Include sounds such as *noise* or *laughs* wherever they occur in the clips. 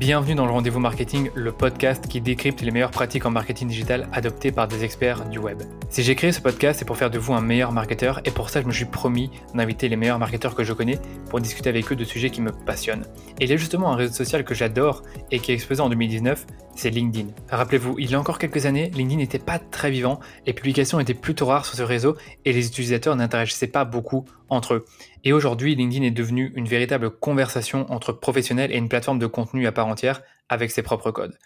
Bienvenue dans le Rendez-vous Marketing, le podcast qui décrypte les meilleures pratiques en marketing digital adoptées par des experts du web. Si j'ai créé ce podcast, c'est pour faire de vous un meilleur marketeur et pour ça, je me suis promis d'inviter les meilleurs marketeurs que je connais pour discuter avec eux de sujets qui me passionnent. Et il y a justement un réseau social que j'adore et qui est explosé en 2019, c'est LinkedIn. Rappelez-vous, il y a encore quelques années, LinkedIn n'était pas très vivant, les publications étaient plutôt rares sur ce réseau et les utilisateurs n'interagissaient pas beaucoup entre eux. Et aujourd'hui, LinkedIn est devenu une véritable conversation entre professionnels et une plateforme de contenu à part entière avec ses propres codes.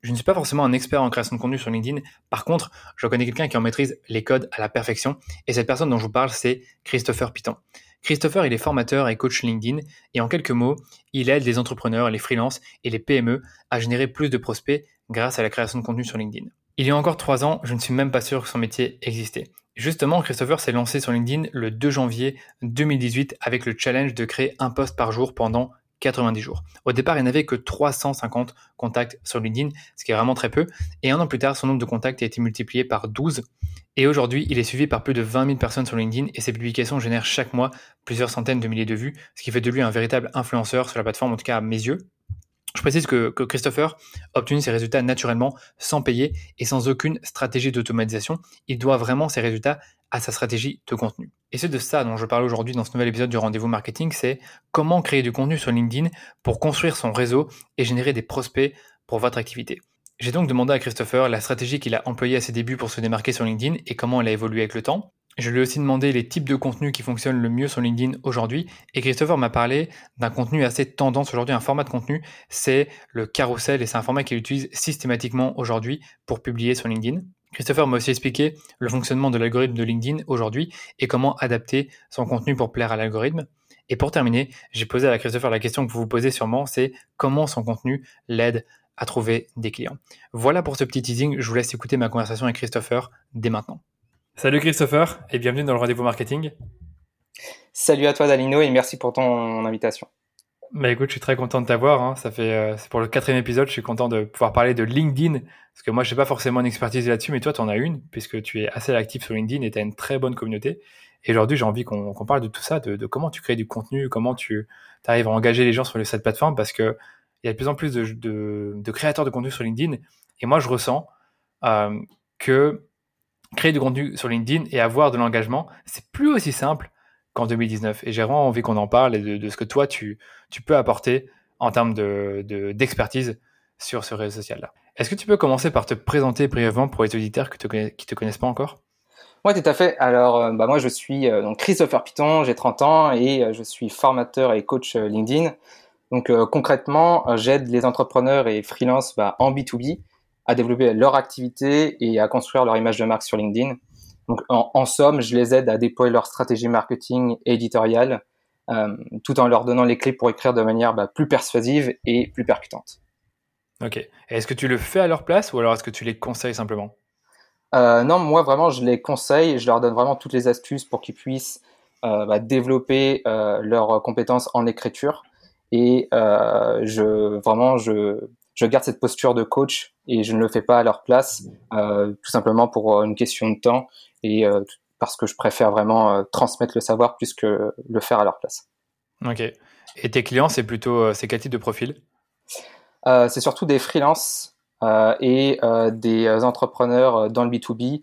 Je ne suis pas forcément un expert en création de contenu sur LinkedIn. Par contre, je connais quelqu'un qui en maîtrise les codes à la perfection. Et cette personne dont je vous parle, c'est Christopher Piton. Christopher, il est formateur et coach LinkedIn. Et en quelques mots, il aide les entrepreneurs, les freelances et les PME à générer plus de prospects grâce à la création de contenu sur LinkedIn. Il y a encore trois ans, je ne suis même pas sûr que son métier existait. Justement, Christopher s'est lancé sur LinkedIn le 2 janvier 2018 avec le challenge de créer un post par jour pendant 90 jours. Au départ, il n'avait que 350 contacts sur LinkedIn, ce qui est vraiment très peu. Et un an plus tard, son nombre de contacts a été multiplié par 12. Et aujourd'hui, il est suivi par plus de 20 000 personnes sur LinkedIn et ses publications génèrent chaque mois plusieurs centaines de milliers de vues, ce qui fait de lui un véritable influenceur sur la plateforme, en tout cas à mes yeux. Je précise que, Christopher obtenu ses résultats naturellement, sans payer et sans aucune stratégie d'automatisation. Il doit vraiment ses résultats à sa stratégie de contenu. Et c'est de ça dont je parle aujourd'hui dans ce nouvel épisode du rendez-vous marketing, c'est comment créer du contenu sur LinkedIn pour construire son réseau et générer des prospects pour votre activité. J'ai donc demandé à Christopher la stratégie qu'il a employée à ses débuts pour se démarquer sur LinkedIn et comment elle a évolué avec le temps. Je lui ai aussi demandé les types de contenus qui fonctionnent le mieux sur LinkedIn aujourd'hui. Et Christopher m'a parlé d'un contenu assez tendance aujourd'hui, un format de contenu, c'est le carousel et c'est un format qu'il utilise systématiquement aujourd'hui pour publier sur LinkedIn. Christopher m'a aussi expliqué le fonctionnement de l'algorithme de LinkedIn aujourd'hui et comment adapter son contenu pour plaire à l'algorithme. Et pour terminer, j'ai posé à Christopher la question que vous vous posez sûrement, c'est comment son contenu l'aide à trouver des clients. Voilà pour ce petit teasing, je vous laisse écouter ma conversation avec Christopher dès maintenant. Salut Christopher et bienvenue dans le rendez-vous marketing. Salut à toi Dalino et merci pour ton invitation. Bah écoute, je suis très content de t'avoir. Hein. Ça fait, euh, c'est pour le quatrième épisode. Je suis content de pouvoir parler de LinkedIn parce que moi, je n'ai pas forcément une expertise là-dessus, mais toi, tu en as une puisque tu es assez actif sur LinkedIn et tu as une très bonne communauté. Et aujourd'hui, j'ai envie qu'on parle de tout ça, de, comment tu crées du contenu, comment tu arrives à engager les gens sur cette plateforme parce que il y a de plus en plus de, créateurs de contenu sur LinkedIn. Et moi, je ressens euh, que créer du contenu sur LinkedIn et avoir de l'engagement, c'est plus aussi simple qu'en 2019. Et j'ai vraiment envie qu'on en parle et de, ce que toi, tu, peux apporter en termes d'expertise de, sur ce réseau social-là. Est-ce que tu peux commencer par te présenter brièvement pour les auditeurs qui ne te, connaissent pas encore? Oui, tout à fait. Alors, euh, bah, moi, je suis euh, Christopher Piton, j'ai 30 ans et euh, je suis formateur et coach LinkedIn. Donc, concrètement, j'aide les entrepreneurs et freelance bah, en B2B à développer leur activité et à construire leur image de marque sur LinkedIn. Donc, en, somme, je les aide à déployer leur stratégie marketing et éditoriale, euh, tout en leur donnant les clés pour écrire de manière bah, plus persuasive et plus percutante. Ok. Est-ce que tu le fais à leur place ou alors est-ce que tu les conseilles simplement? Euh, Non, moi vraiment, je les conseille. Je leur donne vraiment toutes les astuces pour qu'ils puissent euh, bah, développer leurs compétences en écriture. Et je vraiment, je, je garde cette posture de coach et je ne le fais pas à leur place, euh, tout simplement pour euh, une question de temps et euh, parce que je préfère vraiment transmettre le savoir plus que le faire à leur place. Ok. Et tes clients, c'est plutôt c'est quel type de profil? C'est surtout des freelances et des entrepreneurs dans le B2B,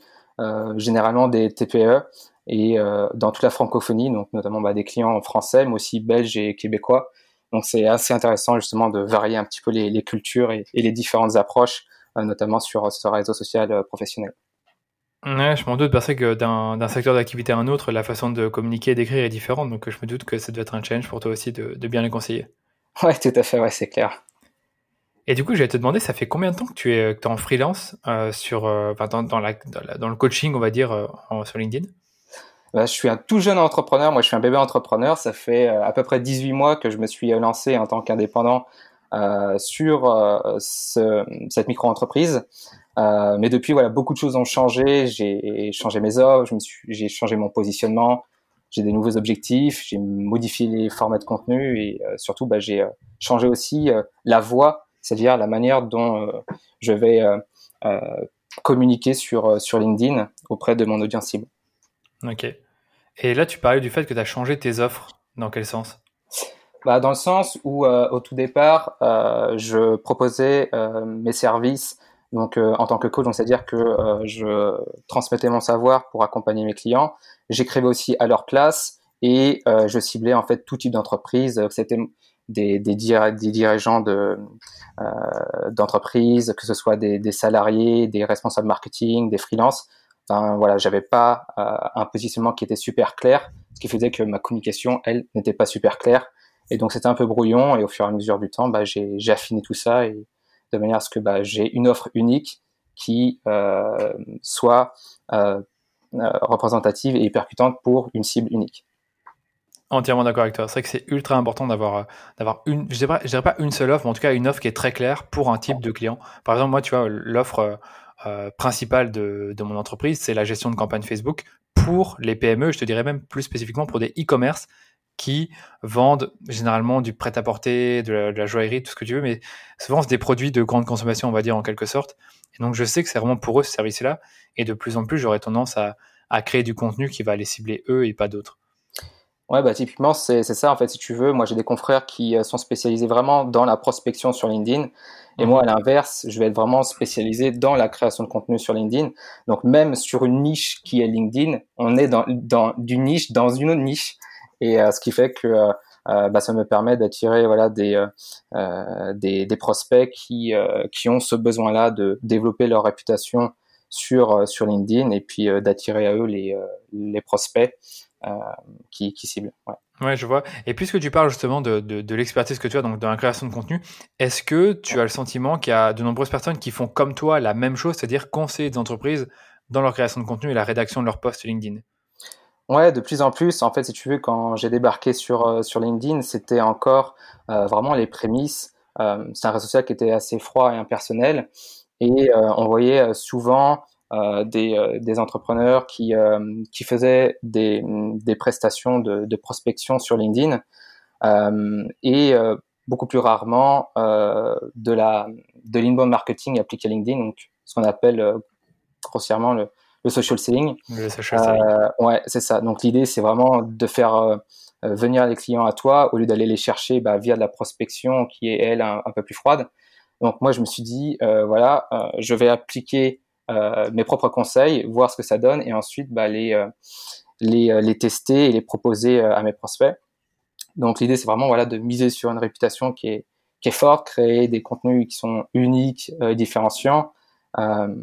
généralement des TPE et dans toute la francophonie, donc notamment bah, des clients français, mais aussi belges et québécois. Donc c'est assez intéressant justement de varier un petit peu les, cultures et, les différentes approches, euh, notamment sur ce réseau social euh, professionnel. Ouais, je m'en doute parce que d'un secteur d'activité à un autre, la façon de communiquer et d'écrire est différente. Donc je me doute que ça doit être un challenge pour toi aussi de, bien les conseiller. Ouais, tout à fait, ouais, c'est clair. Et du coup, je vais te demander, ça fait combien de temps que tu es, en freelance euh, sur, dans, dans, dans, le coaching, on va dire, sur LinkedIn? Je suis un tout jeune entrepreneur. Moi, je suis un bébé entrepreneur. Ça fait euh, à peu près 18 mois que je me suis lancé en tant qu'indépendant euh, sur euh, cette micro-entreprise. mais depuis, voilà, beaucoup de choses ont changé. J'ai changé mes offres, j'ai changé mon positionnement, j'ai des nouveaux objectifs, j'ai modifié les formats de contenu et surtout, bah, j'ai changé aussi la voie, c'est-à-dire la manière dont je vais communiquer sur, sur LinkedIn auprès de mon audience cible. Ok. Et là, tu parlais du fait que tu as changé tes offres. Dans quel sens? Bah, Dans le sens où, au tout départ, je proposais mes services donc, en tant que coach, c'est-à-dire que je transmettais mon savoir pour accompagner mes clients. J'écrivais aussi à leur place et je ciblais en fait tout type d'entreprise. C'était des, des, dirigeants de d'entreprise, que ce soit des, des, salariés, des responsables marketing, des freelances. Voilà, j'avais pas un positionnement qui était super clair, ce qui faisait que ma communication, elle, n'était pas super claire. Et donc c'était un peu brouillon. Et au fur et à mesure du temps, bah, j'ai affiné tout ça et de manière à ce que bah, j'ai une offre unique qui euh, soit euh, euh, représentative et percutante pour une cible unique. Entièrement d'accord avec toi. C'est vrai que c'est ultra important d'avoir d'avoir une, je dirais, dirais pas une seule offre, mais en tout cas une offre qui est très claire pour un type de client. Par exemple, moi, tu vois, l'offre principale de, de, mon entreprise, c'est la gestion de campagne Facebook pour les PME. Je te dirais même plus spécifiquement pour des e-commerce qui vendent généralement du prêt-à-porter, de, la joaillerie, tout ce que tu veux, mais souvent c'est des produits de grande consommation, on va dire en quelque sorte. Donc je sais que c'est vraiment pour eux ce service-là, et de plus en plus j'aurais tendance à, créer du contenu qui va les cibler eux et pas d'autres. Ouais, bah typiquement c'est ça en fait si tu veux. Moi j'ai des confrères qui euh, sont spécialisés vraiment dans la prospection sur LinkedIn. Et mhm. moi, à l'inverse, je vais être vraiment spécialisé dans la création de contenu sur LinkedIn. Donc, même sur une niche qui est LinkedIn, on est dans, dans d'une niche dans une autre niche. Et euh, ce qui fait que euh, euh, bah, ça me permet d'attirer voilà des, des, des prospects qui qui ont ce besoin-là de développer leur réputation sur sur LinkedIn et puis d'attirer à eux les les prospects qui qui ciblent. Ouais. Ouais, je vois. Et puisque tu parles justement de, de, de l'expertise que tu as donc dans la création de contenu, est-ce que tu as le sentiment qu'il y a de nombreuses personnes qui font comme toi la même chose, c'est-à-dire conseiller des entreprises dans leur création de contenu et la rédaction de leur post LinkedIn? Ouais, de plus en plus. En fait, si tu veux, quand j'ai débarqué sur, euh, sur LinkedIn, c'était encore euh, vraiment les prémices. Euh, c'est un réseau social qui était assez froid et impersonnel. Et euh, on voyait souvent des, des, entrepreneurs qui, qui faisaient des, des prestations de, de, prospection sur LinkedIn. et beaucoup plus rarement de la de l'inbound marketing appliqué à LinkedIn, donc ce qu'on appelle grossièrement le, le social selling. Le social selling. Euh, ouais, c'est ça. Donc l'idée, c'est vraiment de faire euh, euh, venir les clients à toi au lieu d'aller les chercher bah, via de la prospection qui est elle un, peu plus froide. Donc moi, je me suis dit, voilà, je vais appliquer mes propres conseils, voir ce que ça donne, et ensuite bah, les, les, les tester et les proposer à mes prospects. Donc l'idée, c'est vraiment voilà de miser sur une réputation qui est qui est forte, créer des contenus qui sont uniques, différenciants. Euh,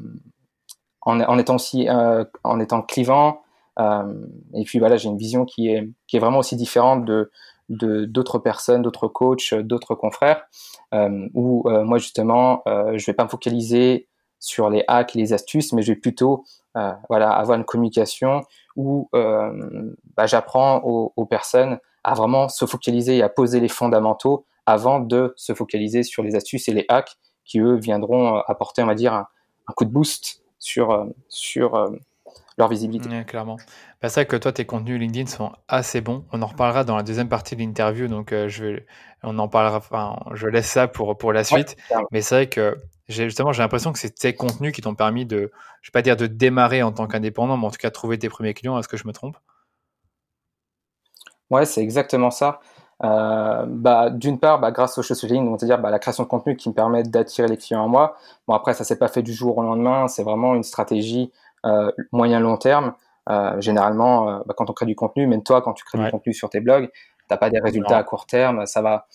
en, étant aussi euh, en étant clivant. Euh, et puis voilà, j'ai une vision qui est qui est vraiment aussi différente de d'autres personnes, d'autres coachs, d'autres confrères, euh, où moi justement, je vais pas me focaliser sur les hacks et les astuces, mais je vais plutôt voilà avoir une communication où bah, j'apprends aux, personnes à vraiment se focaliser et à poser les fondamentaux avant de se focaliser sur les astuces et les hacks qui eux viendront apporter, on va dire, un, un coup de boost sur, euh, sur euh, leur visibilité. clairement. Bah, c'est vrai que toi, tes contenus LinkedIn sont assez bons. On en reparlera dans la deuxième partie de l'interview, donc euh, je vais, on en parlera. Enfin, je laisse ça pour pour la suite. Mais c'est vrai que j'ai justement j'ai l'impression que c'est tes contenus qui t'ont permis de, je vais pas dire de démarrer en tant qu'indépendant, mais en tout cas trouver tes premiers clients. Est-ce que je me trompe? Ouais, c'est exactement ça. Euh, bah, d'une part, bah, grâce au social selling, c'est-à-dire bah, la création de contenu qui me permet d'attirer les clients à moi. Bon, après, ça s'est pas fait du jour au lendemain, c'est vraiment une stratégie euh, moyen-long terme. Euh, généralement, euh, bah, quand on crée du contenu, même toi, quand tu crées du contenu sur tes blogs, t'as pas des résultats à court terme, ça va,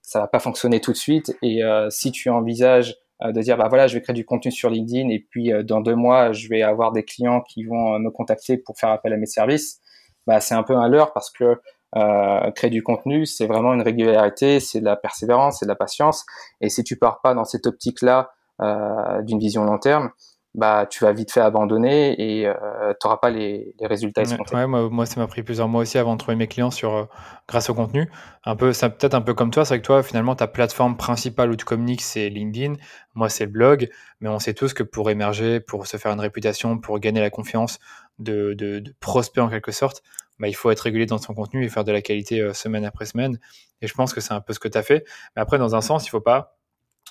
ça va pas fonctionner tout de suite. Et si tu envisages de dire, bah voilà, je vais créer du contenu sur LinkedIn et puis dans deux mois, je vais avoir des clients qui vont me contacter pour faire appel à mes services, bah c'est un peu un leurre parce que euh, créer du contenu, c'est vraiment une régularité, c'est de la persévérance, c'est de la patience. Et si tu pars pas dans cette optique-là euh, d'une vision long terme, bah tu vas vite fait abandonner et euh, tu n'auras pas les, les résultats escomptés. Ouais, moi, moi ça m'a pris plusieurs mois aussi avant de trouver mes clients sur euh, grâce au contenu. Un peu, ça peut-être un peu comme toi, c'est que toi finalement ta plateforme principale où tu communiques c'est LinkedIn, moi c'est le blog, mais on sait tous que pour émerger, pour se faire une réputation, pour gagner la confiance de, de, de prospects en quelque sorte, bah, il faut être régulier dans son contenu et faire de la qualité euh, semaine après semaine. Et je pense que c'est un peu ce que tu as fait. Mais après, dans un sens, il faut pas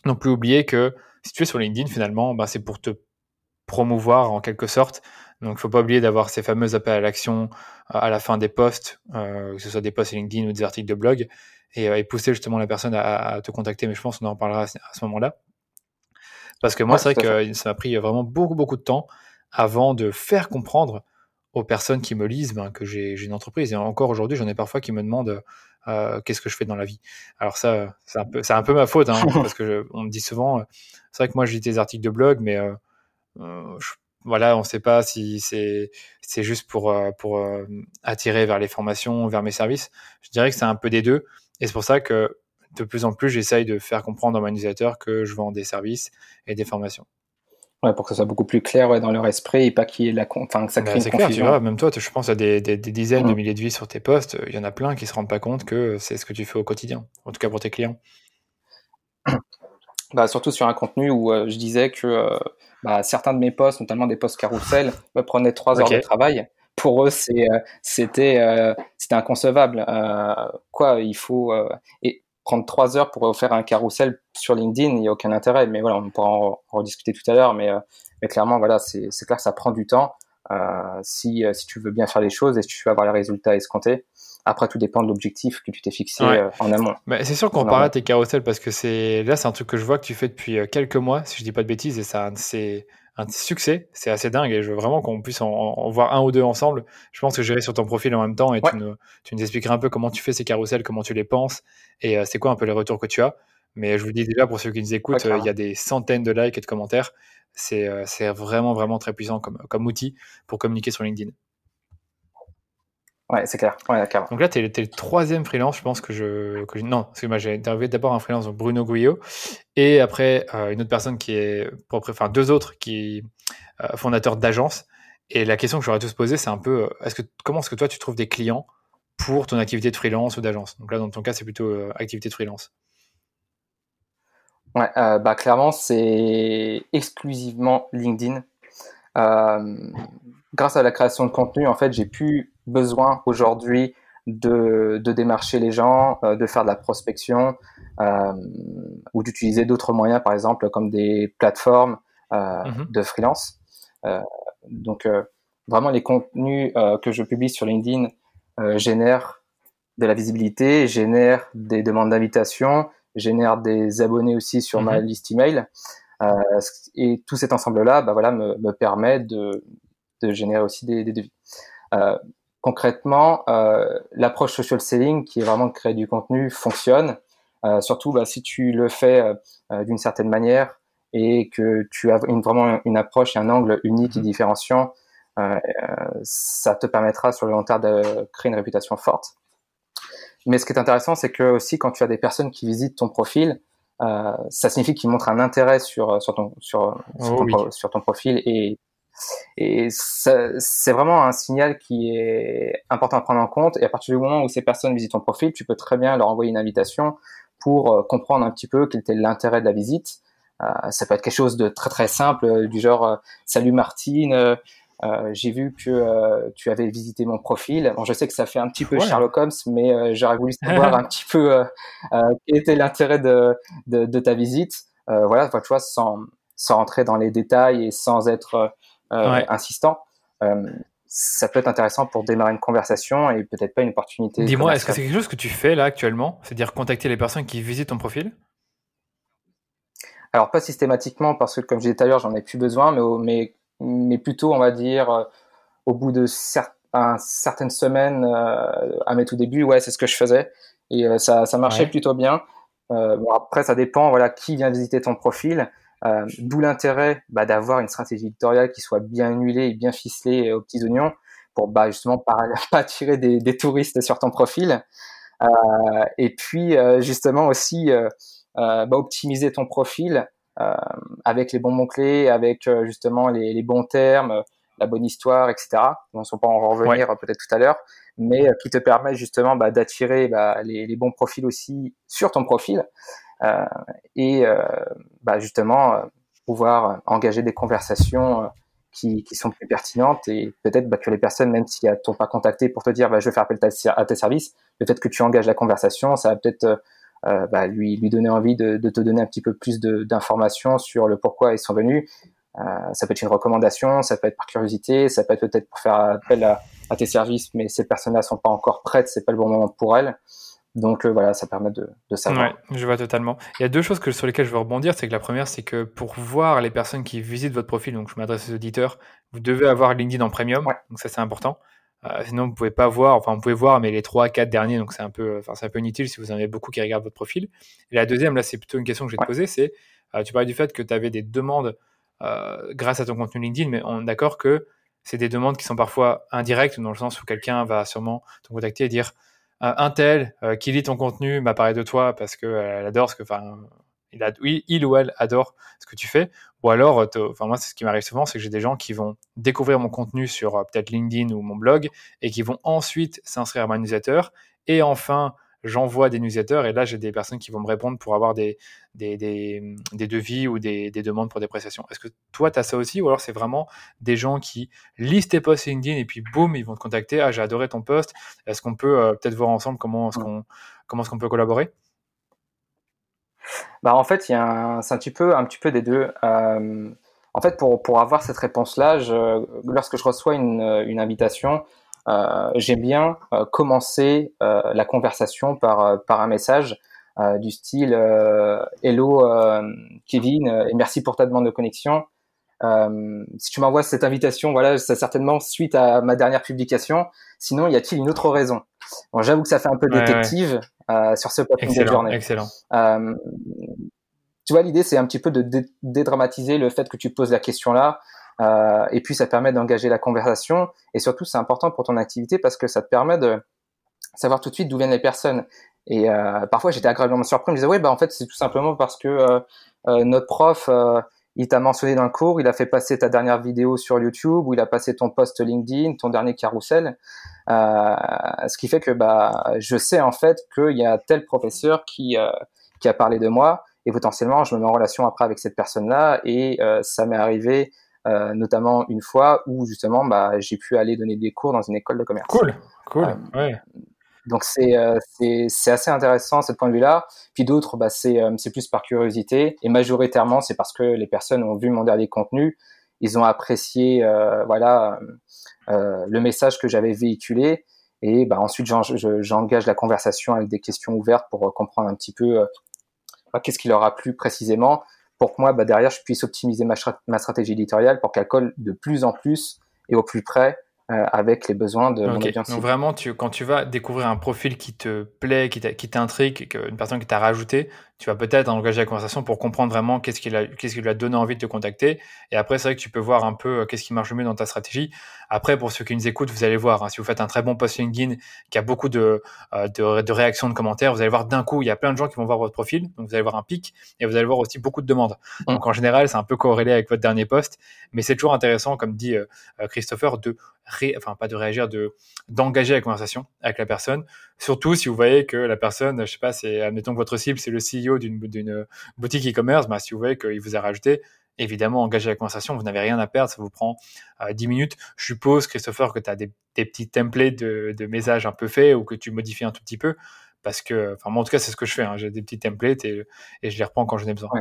non plus oublier que si tu es sur LinkedIn, finalement, bah, c'est pour te promouvoir en quelque sorte. Donc, il faut pas oublier d'avoir ces fameux appels à l'action euh, à la fin des posts, euh, que ce soit des posts LinkedIn ou des articles de blog. et, pousser justement la personne à, te contacter. Mais je pense qu'on en parlera à, ce moment-là. Parce que moi, c'est vrai que ça m'a pris vraiment beaucoup, beaucoup de temps avant de faire comprendre aux personnes qui me lisent ben, que j'ai une entreprise. Et encore aujourd'hui, j'en ai parfois qui me demandent euh, qu'est-ce que je fais dans la vie. Alors ça, c'est un peu, un peu ma faute, hein, *laughs* parce que on me dit souvent, euh, c'est vrai que moi lis des articles de blog, mais euh, voilà, on ne sait pas si c'est c'est juste pour pour attirer vers les formations, vers mes services. Je dirais que c'est un peu des deux, et c'est pour ça que de plus en plus, j'essaye de faire comprendre dans mon newsletter que je vends des services et des formations. Ouais, pour que ce soit beaucoup plus clair ouais, dans leur esprit et pas qu'il y ait la enfin, que ça crée bah, une clair, tu vois, même toi, je pense à des, des, des dizaines de mm. milliers de vies sur tes posts. Il y en a plein qui se rendent pas compte que c'est ce que tu fais au quotidien, en tout cas pour tes clients. Bah, surtout sur un contenu où euh, je disais que euh, bah, certains de mes posts, notamment des posts carousel, me prenaient trois heures de travail. Pour eux, c'est, euh, c'était, c'était inconcevable. quoi, il faut. et prendre trois heures pour faire un carrousel sur LinkedIn, il n'y a aucun intérêt. Mais voilà, on pourra en, rediscuter tout à l'heure. Mais, euh, mais clairement, voilà, c'est clair que ça prend du temps euh, si, euh, si tu veux bien faire les choses et si tu veux avoir les résultats escomptés. Après, tout dépend de l'objectif que tu t'es fixé en amont. Mais c'est sûr qu'on parle à tes carousels parce que c'est là, c'est un truc que je vois que tu fais depuis quelques mois, si je dis pas de bêtises, et ça, c'est un succès. C'est assez dingue et je veux vraiment qu'on puisse en, voir un ou deux ensemble. Je pense que j'irai sur ton profil en même temps et tu, nous, tu, nous, expliqueras un peu comment tu fais ces carousels, comment tu les penses et euh, c'est quoi un peu les retours que tu as. Mais je vous dis déjà, pour ceux qui nous écoutent, euh, il y a des centaines de likes et de commentaires. C'est euh, vraiment, vraiment très puissant comme, comme outil pour communiquer sur LinkedIn. Ouais, c'est clair. Ouais, donc là, tu es, le troisième freelance, je pense que je. Que non, parce que moi, j'ai interviewé d'abord un freelance, Bruno Guyot, et après euh, une autre personne qui est. Enfin, deux autres qui euh, fondateurs d'agence. Et la question que j'aurais tous poser, c'est un peu euh, est-ce que, comment est-ce que toi, tu trouves des clients pour ton activité de freelance ou d'agence? Donc là, dans ton cas, c'est plutôt activité de freelance. Ouais, bah, clairement, c'est exclusivement LinkedIn. grâce à la création de contenu, en fait, j'ai pu besoin aujourd'hui de, de, démarcher les gens, euh, de faire de la prospection euh, ou d'utiliser d'autres moyens, par exemple, comme des plateformes euh, mhm. de freelance. donc, vraiment, les contenus que je publie sur LinkedIn génèrent de la visibilité, génèrent des demandes d'invitation, génèrent des abonnés aussi sur ma mhm. liste email. et tout cet ensemble-là, bah voilà, me, me permet de, de générer aussi des, des devis. Concrètement, euh, l'approche social selling, qui est vraiment de créer du contenu, fonctionne. Euh, surtout bah, si tu le fais euh, d'une certaine manière et que tu as une, vraiment une approche et un angle unique et mhm. différenciant, ça te permettra sur le long terme de créer une réputation forte. Mais ce qui est intéressant, c'est que aussi quand tu as des personnes qui visitent ton profil, ça signifie qu'ils montrent un intérêt sur, sur, ton, sur, sur, oh sur ton profil et et c'est vraiment un signal qui est important à prendre en compte. Et à partir du moment où ces personnes visitent ton profil, tu peux très bien leur envoyer une invitation pour euh, comprendre un petit peu quel était l'intérêt de la visite. Euh, ça peut être quelque chose de très très simple, euh, du genre Salut Martine, j'ai vu que tu avais visité mon profil. Bon, je sais que ça fait un petit peu Sherlock Holmes, mais j'aurais voulu *laughs* savoir un petit peu quel était l'intérêt de, de, de, ta visite. voilà, tu vois, sans, sans rentrer dans les détails et sans être euh, insistant, euh, ça peut être intéressant pour démarrer une conversation et peut-être pas une opportunité. Dis-moi, est-ce que c'est quelque chose que tu fais là actuellement? C'est-à-dire contacter les personnes qui visitent ton profil? Alors, pas systématiquement, parce que comme je disais tout à l'heure, j'en ai plus besoin, mais, mais, mais plutôt, on va dire, euh, au bout de certaines semaines, à mes tout débuts, ouais, c'est ce que je faisais. Et ça, ça marchait plutôt bien. bon, après, ça dépend, voilà, qui vient visiter ton profil. Euh, d'où l'intérêt bah, d'avoir une stratégie éditoriale qui soit bien huilée et bien ficelée aux petits oignons pour bah, justement pas, *laughs* pas attirer des, des, touristes sur ton profil. Euh, et puis euh, justement aussi euh, bah, optimiser ton profil avec les bons mots-clés, avec justement les, les, bons termes, la bonne histoire, etc. On ne va pas en revenir peut-être tout à l'heure, mais qui te permet justement bah, d'attirer bah, les, les, bons profils aussi sur ton profil euh, et euh, bah, justement euh, pouvoir engager des conversations qui, sont plus pertinentes et peut-être bah, que les personnes, même si elles t'ont pas contacté pour te dire bah, je vais faire appel à tes services, fait que tu engages la conversation, ça va peut-être euh, bah, lui, donner envie de, te donner un petit peu plus d'informations sur le pourquoi ils sont venus. Euh, ça peut être une recommandation, ça peut être par curiosité, ça peut être peut-être pour faire appel à, à tes services, mais ces personnes-là sont pas encore prêtes, c'est pas le bon moment pour elles. Donc voilà, ça permet de, de savoir. Ouais, je vois totalement. Il y a deux choses que, sur lesquelles je veux rebondir. C'est que la première, c'est que pour voir les personnes qui visitent votre profil, donc je m'adresse aux auditeurs, vous devez avoir LinkedIn en premium. Donc ça, c'est important. Euh, sinon, vous pouvez pas voir, enfin, vous pouvez voir, mais les trois, quatre derniers, donc c'est un peu, enfin, c'est un peu inutile si vous en avez beaucoup qui regardent votre profil. Et la deuxième, là, c'est plutôt une question que je vais te poser, c'est, euh, tu parlais du fait que tu avais des demandes euh, grâce à ton contenu LinkedIn, mais on est d'accord que c'est des demandes qui sont parfois indirectes, dans le sens où quelqu'un va sûrement te contacter et dire, un tel qui lit ton contenu m'a parlé de toi parce qu'elle adore ce que, enfin, il, ou elle adore ce que tu fais. Ou alors, euh, enfin moi, c'est ce qui m'arrive souvent, c'est que j'ai des gens qui vont découvrir mon contenu sur euh, peut-être LinkedIn ou mon blog et qui vont ensuite s'inscrire à ma newsletter. Et enfin, j'envoie des newsletters et là, j'ai des personnes qui vont me répondre pour avoir des, des, des, des devis ou des, des, demandes pour des prestations. Est-ce que toi, tu as ça aussi ou alors c'est vraiment des gens qui lisent tes posts LinkedIn et puis boum, ils vont te contacter. Ah, j'ai adoré ton post. Est-ce qu'on peut euh, peut-être voir ensemble comment est-ce qu'on comment est-ce qu'on peut collaborer? Bah, en fait, il y a c'est un petit peu, un petit peu des deux. Euh, en fait, pour, pour avoir cette réponse-là, lorsque je reçois une, une invitation, j'aime bien euh, commencer euh, la conversation par, euh, par un message du style Hello Kevin et merci pour ta demande de connexion. si tu m'envoies cette invitation, voilà, c'est certainement suite à ma dernière publication. Sinon, y a-t-il une autre raison? Bon, j'avoue que ça fait un peu détective, euh, sur ce podcast de journée. Excellent. Euh, tu vois, l'idée, c'est un petit peu de dédramatiser le fait que tu poses la question là. Euh, et puis, ça permet d'engager la conversation. Et surtout, c'est important pour ton activité parce que ça te permet de savoir tout de suite d'où viennent les personnes. Et parfois, j'étais agréablement surpris. Je me disais, oui, bah, en fait, c'est tout simplement parce que notre prof, il t'a mentionné dans le cours, il a fait passer ta dernière vidéo sur YouTube ou il a passé ton post LinkedIn, ton dernier carrousel. Euh, ce qui fait que bah, je sais en fait qu'il y a tel professeur qui, euh, qui a parlé de moi et potentiellement je me mets en relation après avec cette personne-là et euh, ça m'est arrivé euh, notamment une fois où justement bah, j'ai pu aller donner des cours dans une école de commerce. Cool, cool, ouais. Donc c'est euh, c'est assez intéressant ce point de vue-là. Puis d'autres, bah, c'est euh, c'est plus par curiosité et majoritairement c'est parce que les personnes ont vu mon dernier contenu, ils ont apprécié euh, voilà euh, le message que j'avais véhiculé et bah, ensuite j'engage la conversation avec des questions ouvertes pour comprendre un petit peu bah, qu'est-ce qui leur a plu précisément pour que moi bah, derrière je puisse optimiser ma, ma stratégie éditoriale pour qu'elle colle de plus en plus et au plus près euh, avec les besoins de mon audience. Donc vraiment, tu, quand tu vas découvrir un profil qui te plaît, qui t'intrigue, une personne qui t'a rajouté, tu vas peut-être engager la conversation pour comprendre vraiment qu'est-ce qui, qu'est-ce qui lui a donné envie de te contacter. Et après, c'est vrai que tu peux voir un peu euh, qu'est-ce qui marche le mieux dans ta stratégie. Après, pour ceux qui nous écoutent, vous allez voir, hein, si vous faites un très bon post LinkedIn qui a beaucoup de, euh, de, de, réactions, de commentaires, vous allez voir d'un coup, il y a plein de gens qui vont voir votre profil. Donc, vous allez voir un pic et vous allez voir aussi beaucoup de demandes. Mmh. Donc, en général, c'est un peu corrélé avec votre dernier post. Mais c'est toujours intéressant, comme dit euh, Christopher, de enfin, pas de réagir, de, d'engager la conversation avec la personne. Surtout si vous voyez que la personne, je sais pas, c'est, admettons que votre cible, c'est le CEO d'une, boutique e-commerce, bah, si vous voyez qu'il vous a rajouté, évidemment, engagez la conversation, vous n'avez rien à perdre, ça vous prend euh, 10 minutes. Je suppose, Christopher, que tu as des, petits templates de, messages un peu faits ou que tu modifies un tout petit peu. Parce que, enfin, moi, en tout cas, c'est ce que je fais. Hein. J'ai des petits templates et, je les reprends quand j'en ai besoin.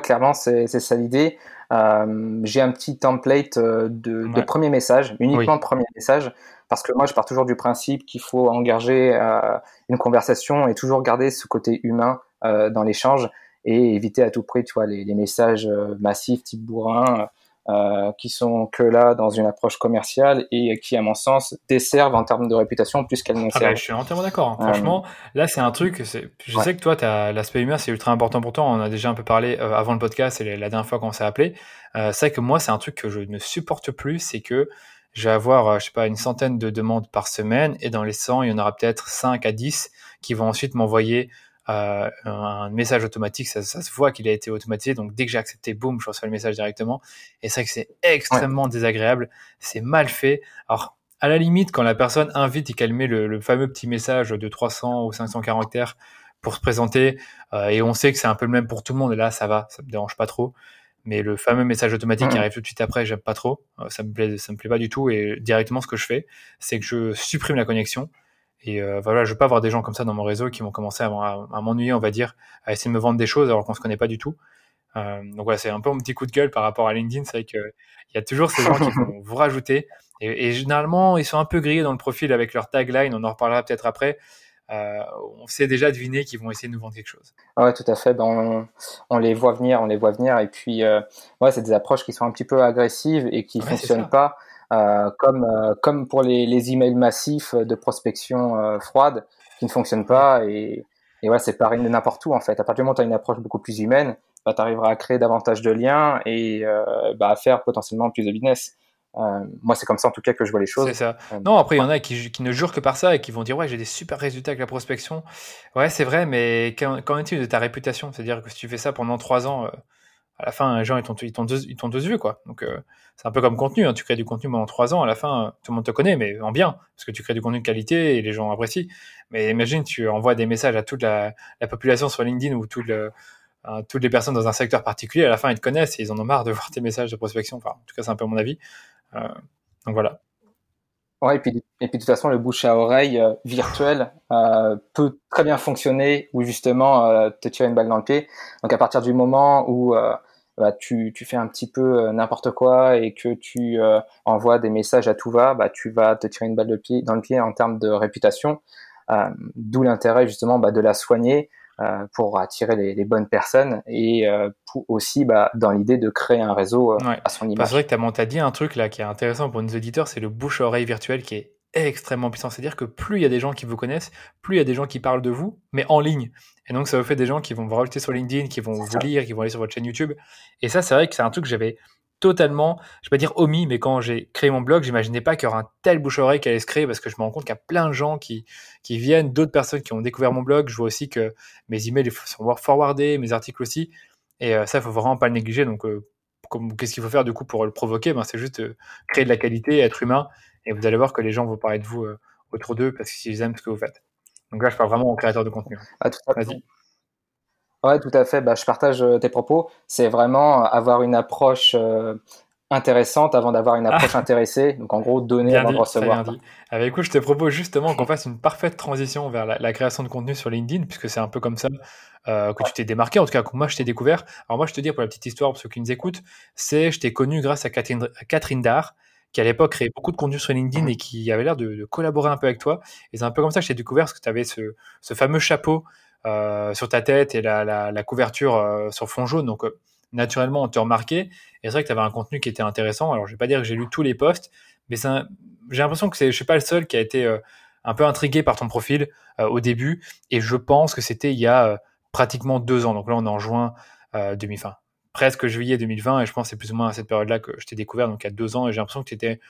Clairement, c'est ça l'idée. Euh, j'ai un petit template euh, de, premier message, uniquement de premier message, parce que moi, je pars toujours du principe qu'il faut engager euh, une conversation et toujours garder ce côté humain euh, dans l'échange et éviter à tout prix, tu vois, les, les messages massifs type bourrin qui sont que là dans une approche commerciale et qui, à mon sens, desservent en termes de réputation plus qu'elles n'en ah bah, je suis entièrement d'accord. Hein. Franchement, là, c'est un truc. Je sais que toi, l'aspect humain, c'est ultra important pour toi. On a déjà un peu parlé avant le podcast et la dernière fois qu'on s'est appelé. c'est vrai que moi, c'est un truc que je ne supporte plus, c'est que je vais avoir, je sais pas, une centaine de demandes par semaine et dans les 100, il y en aura peut-être 5 à 10 qui vont ensuite m'envoyer euh, un message automatique, ça, ça se voit qu'il a été automatisé. Donc dès que j'ai accepté, boum, je reçois le message directement. Et c'est vrai que c'est extrêmement désagréable, c'est mal fait. Alors à la limite, quand la personne invite et qu'elle met le, le, fameux petit message de 300 ou 500 caractères pour se présenter, euh, et on sait que c'est un peu le même pour tout le monde, et là ça va, ça me dérange pas trop. Mais le fameux message automatique qui arrive tout de suite après, j'aime pas trop. Euh, ça me plaît, ça me plaît pas du tout. Et directement, ce que je fais, c'est que je supprime la connexion et euh, voilà, je veux pas avoir des gens comme ça dans mon réseau qui vont commencer à, à, m'ennuyer, on va dire, à essayer de me vendre des choses alors qu'on se connaît pas du tout. donc ouais, c'est un peu mon petit coup de gueule par rapport à LinkedIn. C'est vrai qu'il y a toujours ces gens qui vont vous rajouter. Et, généralement, ils sont un peu grillés dans le profil avec leur tagline. On en reparlera peut-être après. on sait déjà deviner qu'ils vont essayer de nous vendre quelque chose. Ouais, tout à fait. Ben, on, les voit venir, on les voit venir. Et puis, ouais, c'est des approches qui sont un petit peu agressives et qui ne fonctionnent pas. Euh, comme, euh, comme pour les, les, emails massifs de prospection euh, froide qui ne fonctionnent pas. Et, et ouais, c'est pareil de n'importe où en fait. À partir du moment où tu as une approche beaucoup plus humaine, bah, tu arriveras à créer davantage de liens et bah, à faire potentiellement plus de business. moi, c'est comme ça en tout cas que je vois les choses. C'est ça. non, après, il y en a qui, qui, ne jurent que par ça et qui vont dire Ouais, j'ai des super résultats avec la prospection. Ouais, c'est vrai, mais qu'en est-il de ta réputation? C'est-à-dire que si tu fais ça pendant trois ans, à la fin, les gens, ils t'ont, ils deux, ils deux vues, quoi. Donc, euh, c'est un peu comme contenu. Hein. Tu crées du contenu pendant trois ans, à la fin, tout le monde te connaît, mais en bien, parce que tu crées du contenu de qualité et les gens apprécient. Mais imagine, tu envoies des messages à toute la, population sur LinkedIn ou euh, toutes les personnes dans un secteur particulier, à la fin, ils te connaissent et ils en ont marre de *laughs* voir tes messages de prospection. En tout cas, c'est un peu mon avis. Euh, donc voilà. Ouais, et puis, et puis de toute façon, le bouche à oreille euh, virtuel peut très bien fonctionner ou justement euh, te tirer une balle dans le pied. Donc à partir du moment où bah, tu, tu, fais un petit peu n'importe quoi et que tu envoies des messages à tout va, bah, tu vas te tirer une balle de pied, dans le pied en termes de réputation. D'où l'intérêt justement bah, de la soigner euh, pour attirer les, bonnes personnes et euh, pour aussi bah, dans l'idée de créer un réseau euh, à son image. C'est vrai que tu as, dit un truc là qui est intéressant pour nos auditeurs, c'est le bouche-oreille virtuel qui est extrêmement puissant. C'est-à-dire que plus il y a des gens qui vous connaissent, plus il y a des gens qui parlent de vous, mais en ligne. Et donc ça vous fait des gens qui vont vous rajouter sur LinkedIn, qui vont vous lire, qui vont aller sur votre chaîne YouTube. Et ça, c'est vrai que c'est un truc que j'avais totalement, je vais pas dire omis, mais quand j'ai créé mon blog, j'imaginais pas qu'il y aurait un tel bouche-oreille qui allait se créer parce que je me rends compte qu'il y a plein de gens qui, qui viennent, d'autres personnes qui ont découvert mon blog. Je vois aussi que mes emails sont forwardés, mes articles aussi. Et euh, ça, il faut vraiment pas le négliger. Donc, euh, qu'est-ce qu'il faut faire du coup pour le provoquer? Ben, C'est juste euh, créer de la qualité, être humain. Et vous allez voir que les gens vont parler de vous autour d'eux parce qu'ils aiment ce que vous faites. Donc là, je parle vraiment au créateur de contenu. Ah, Vas-y. Ouais, tout à fait. Bah, je partage euh, tes propos. C'est vraiment avoir une approche euh, intéressante avant d'avoir une approche ah. intéressée. Donc, en gros, donner avant de recevoir. Bien dit. Avec écoute, je te propose justement qu'on fasse une parfaite transition vers la, création de contenu sur LinkedIn, puisque c'est un peu comme ça euh, que tu t'es démarqué. En tout cas, que moi, je t'ai découvert. Alors, moi, je te dis pour la petite histoire, pour ceux qui nous écoutent, c'est je t'ai connu grâce à Catherine, Catherine Dar qui à l'époque créait beaucoup de contenu sur LinkedIn et qui avait l'air de, collaborer un peu avec toi. Et c'est un peu comme ça que je t'ai découvert, parce que tu avais ce, ce fameux chapeau euh, sur ta tête et la, la, la couverture euh, sur fond jaune. Donc, euh, naturellement, on te remarquait. Et c'est vrai que tu avais un contenu qui était intéressant. Alors, je vais pas dire que j'ai lu tous les posts, mais j'ai l'impression que je suis pas le seul qui a été un peu intrigué par ton profil au début. Et je pense que c'était il y a pratiquement deux ans. Donc là, on est en juin 2020 presque juillet 2020 et je pense que c'est plus ou moins à cette période-là que je t'ai découvert, donc il y a deux ans, et j'ai l'impression que tu étais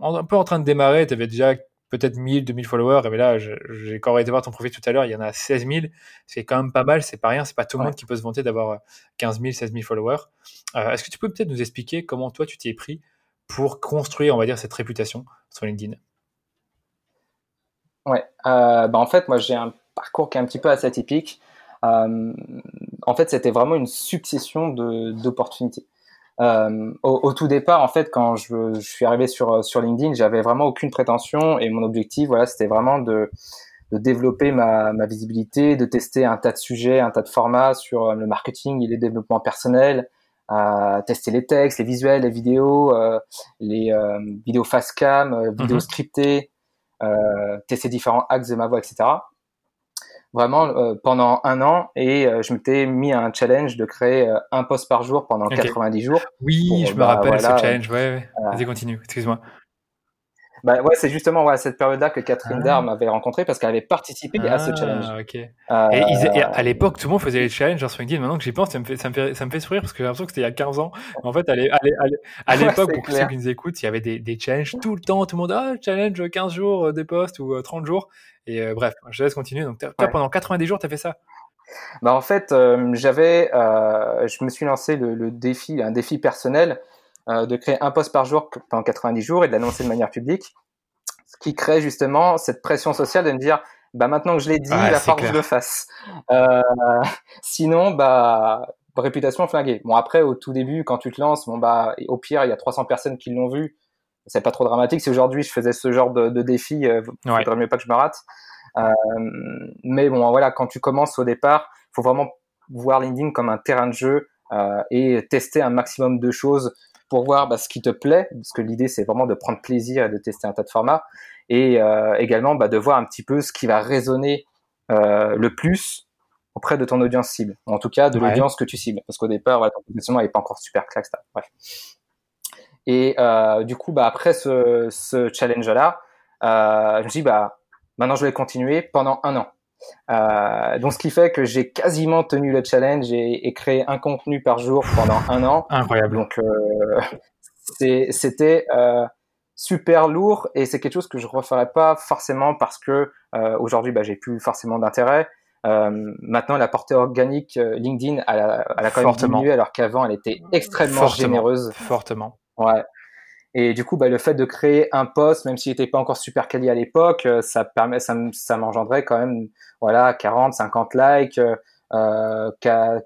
un peu en train de démarrer, tu avais déjà peut-être 1000, 2000 followers. Et là, j'ai quand même été voir ton profil tout à l'heure, il y en a 16 000. C'est quand même pas mal, c'est pas rien. C'est pas tout le monde qui peut se vanter d'avoir 15 000, 16 000 followers. Euh, est-ce que tu peux peut-être nous expliquer comment toi tu t'y es pris pour construire, on va dire, cette réputation sur LinkedIn? Ouais, euh, bah en fait, moi j'ai un parcours qui est un petit peu assez atypique. Euh, en fait, c'était vraiment une succession d'opportunités. Euh, au, tout départ, en fait, quand je, je suis arrivé sur sur LinkedIn, j'avais vraiment aucune prétention et mon objectif, voilà, c'était vraiment de de développer ma, ma, visibilité, de tester un tas de sujets, un tas de formats sur euh, le marketing et les développements personnels, à tester les textes, les visuels, les vidéos, euh, les euh, vidéos face cam, euh, vidéos mhm. scriptées, tester différents axes de ma voix, etc vraiment euh, pendant un an et euh, je m'étais mis un challenge de créer euh, un post par jour pendant 90 jours. Oui, je me bah, rappelle ce challenge. Ouais, Vas-y, continue. Excuse-moi. Bah ouais, c'est justement ouais, cette période-là que Catherine ah. Dar m'avait rencontré parce qu'elle avait participé à ce challenge. Ah, ok. et, à l'époque, tout le monde faisait les challenges sur LinkedIn. Maintenant que j'y pense, ça me, fait, ça, me fait, ça me fait sourire parce que j'ai l'impression que c'était il y a 15 ans. En fait, à *laughs* l'époque, pour ceux qui nous écoutent, il y avait des, des, challenges tout le temps. Tout le monde, ah, challenge 15 jours des posts ou 30 jours. Et euh, bref, je laisse continuer. Donc, pendant 90 jours, tu as fait ça? Bah en fait, euh, j'avais, euh, je me suis lancé le, défi, un défi personnel de créer un post par jour pendant 90 jours et de l'annoncer de manière publique, ce qui crée justement cette pression sociale de me dire, bah maintenant que je l'ai dit, il va falloir que je le fasse. *laughs* sinon, bah réputation flinguée. Bon après, au tout début, quand tu te lances, bon bah au pire, il y a 300 personnes qui l'ont vu c'est pas trop dramatique. Si aujourd'hui je faisais ce genre de, de défi, euh, il faudrait mieux pas que je me rate. Euh, mais bon, voilà, quand tu commences au départ, faut vraiment voir LinkedIn comme un terrain de jeu et tester un maximum de choses pour voir bah, ce qui te plaît, parce que l'idée c'est vraiment de prendre plaisir et de tester un tas de formats, et également bah, de voir un petit peu ce qui va résonner le plus auprès de ton audience cible, en tout cas de l'audience que tu cibles, parce qu'au départ, ton positionnement n'est pas encore super clair, Bref. Et euh, du coup, bah, après ce, ce challenge-là, euh, je me suis dit, bah, maintenant je vais continuer pendant un an. Euh, donc, ce qui fait que j'ai quasiment tenu le challenge et, et, créé un contenu par jour pendant un an. Incroyable. Donc, euh, c'était euh, super lourd et c'est quelque chose que je referais pas forcément parce que aujourd'hui, bah, j'ai plus forcément d'intérêt. Maintenant, la portée organique LinkedIn, elle a, elle a quand même diminué alors qu'avant, elle était extrêmement Fortement. généreuse. Fortement. Ouais. Et du coup, bah, le fait de créer un post, même s'il n'était pas encore super quali à l'époque, euh, ça permet, ça, ça m'engendrait quand même, voilà, 40, 50 likes, euh,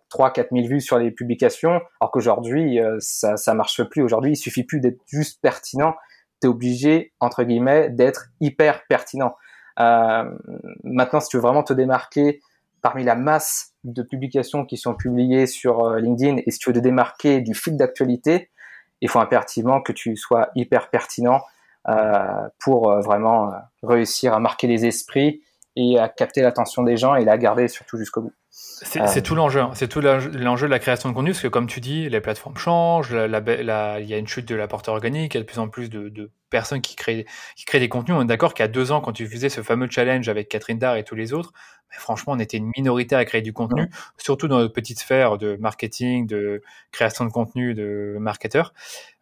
3, 4 000 vues sur les publications. Alors qu'aujourd'hui, euh, ça, ça marche plus. Aujourd'hui, il suffit plus d'être juste pertinent. T'es obligé, entre guillemets, d'être hyper pertinent. Euh, maintenant, si tu veux vraiment te démarquer parmi la masse de publications qui sont publiées sur euh, LinkedIn et si tu veux te démarquer du fil d'actualité, il faut impérativement que tu sois hyper pertinent euh, pour euh, vraiment euh, réussir à marquer les esprits et à capter l'attention des gens et la garder surtout jusqu'au bout. C'est euh, tout l'enjeu. Hein. C'est tout l'enjeu de la création de contenu, parce que comme tu dis, les plateformes changent, il y a une chute de la portée organique, il y a de plus en plus de, de personnes qui créent, qui créent des contenus. On est d'accord qu'il y a deux ans, quand tu faisais ce fameux challenge avec Catherine Dar et tous les autres, mais franchement, on était une minorité à créer du contenu, mmh. surtout dans notre petite sphère de marketing, de création de contenu, de marketeurs.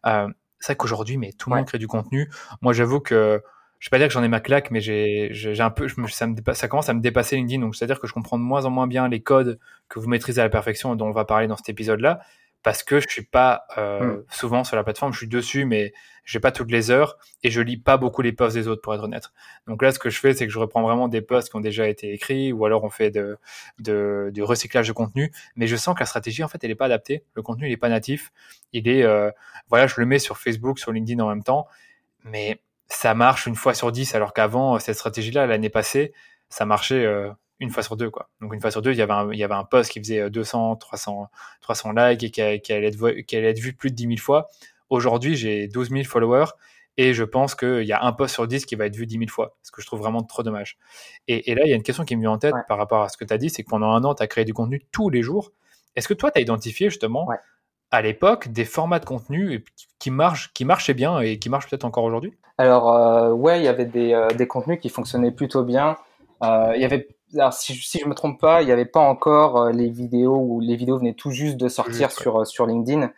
Euh, c'est vrai qu'aujourd'hui, mais tout le ouais. monde crée du contenu. Moi, j'avoue que je vais pas dire que j'en ai ma claque, mais j'ai, j'ai un peu, je ça, me ça commence à me dépasser LinkedIn. Donc, c'est-à-dire que je comprends de moins en moins bien les codes que vous maîtrisez à la perfection et dont on va parler dans cet épisode-là, parce que je suis pas euh, mm. souvent sur la plateforme. Je suis dessus, mais j'ai pas toutes les heures et je lis pas beaucoup les posts des autres, pour être honnête. Donc là, ce que je fais, c'est que je reprends vraiment des posts qui ont déjà été écrits, ou alors on fait de, de, de recyclage de contenu. Mais je sens que la stratégie, en fait, elle est pas adaptée. Le contenu, il est pas natif. Il est, euh, voilà, je le mets sur Facebook, sur LinkedIn en même temps, mais ça marche une fois sur dix, alors qu'avant, cette stratégie-là, l'année passée, ça marchait euh, une fois sur deux, quoi. Donc, une fois sur deux, il y avait un, il y avait un post qui faisait 200, 300, 300 likes et qui, qui, allait être, qui allait être vu plus de 10 000 fois. Aujourd'hui, j'ai 12 000 followers et je pense qu'il y a un post sur 10 qui va être vu 10 000 fois, ce que je trouve vraiment trop dommage. Et, et là, il y a une question qui me vient en tête ouais. par rapport à ce que tu as dit, c'est que pendant un an, tu as créé du contenu tous les jours. Est-ce que toi, tu as identifié justement ouais. À l'époque des formats de contenu qui marchent, qui marchaient bien et qui marchent peut-être encore aujourd'hui? Alors euh, ouais, il y avait des, euh, des, contenus qui fonctionnaient plutôt bien. Euh, il y avait, alors, si, si je me trompe pas, il n'y avait pas encore euh, les vidéos où les vidéos venaient tout juste de sortir juste, sur ouais. sur LinkedIn.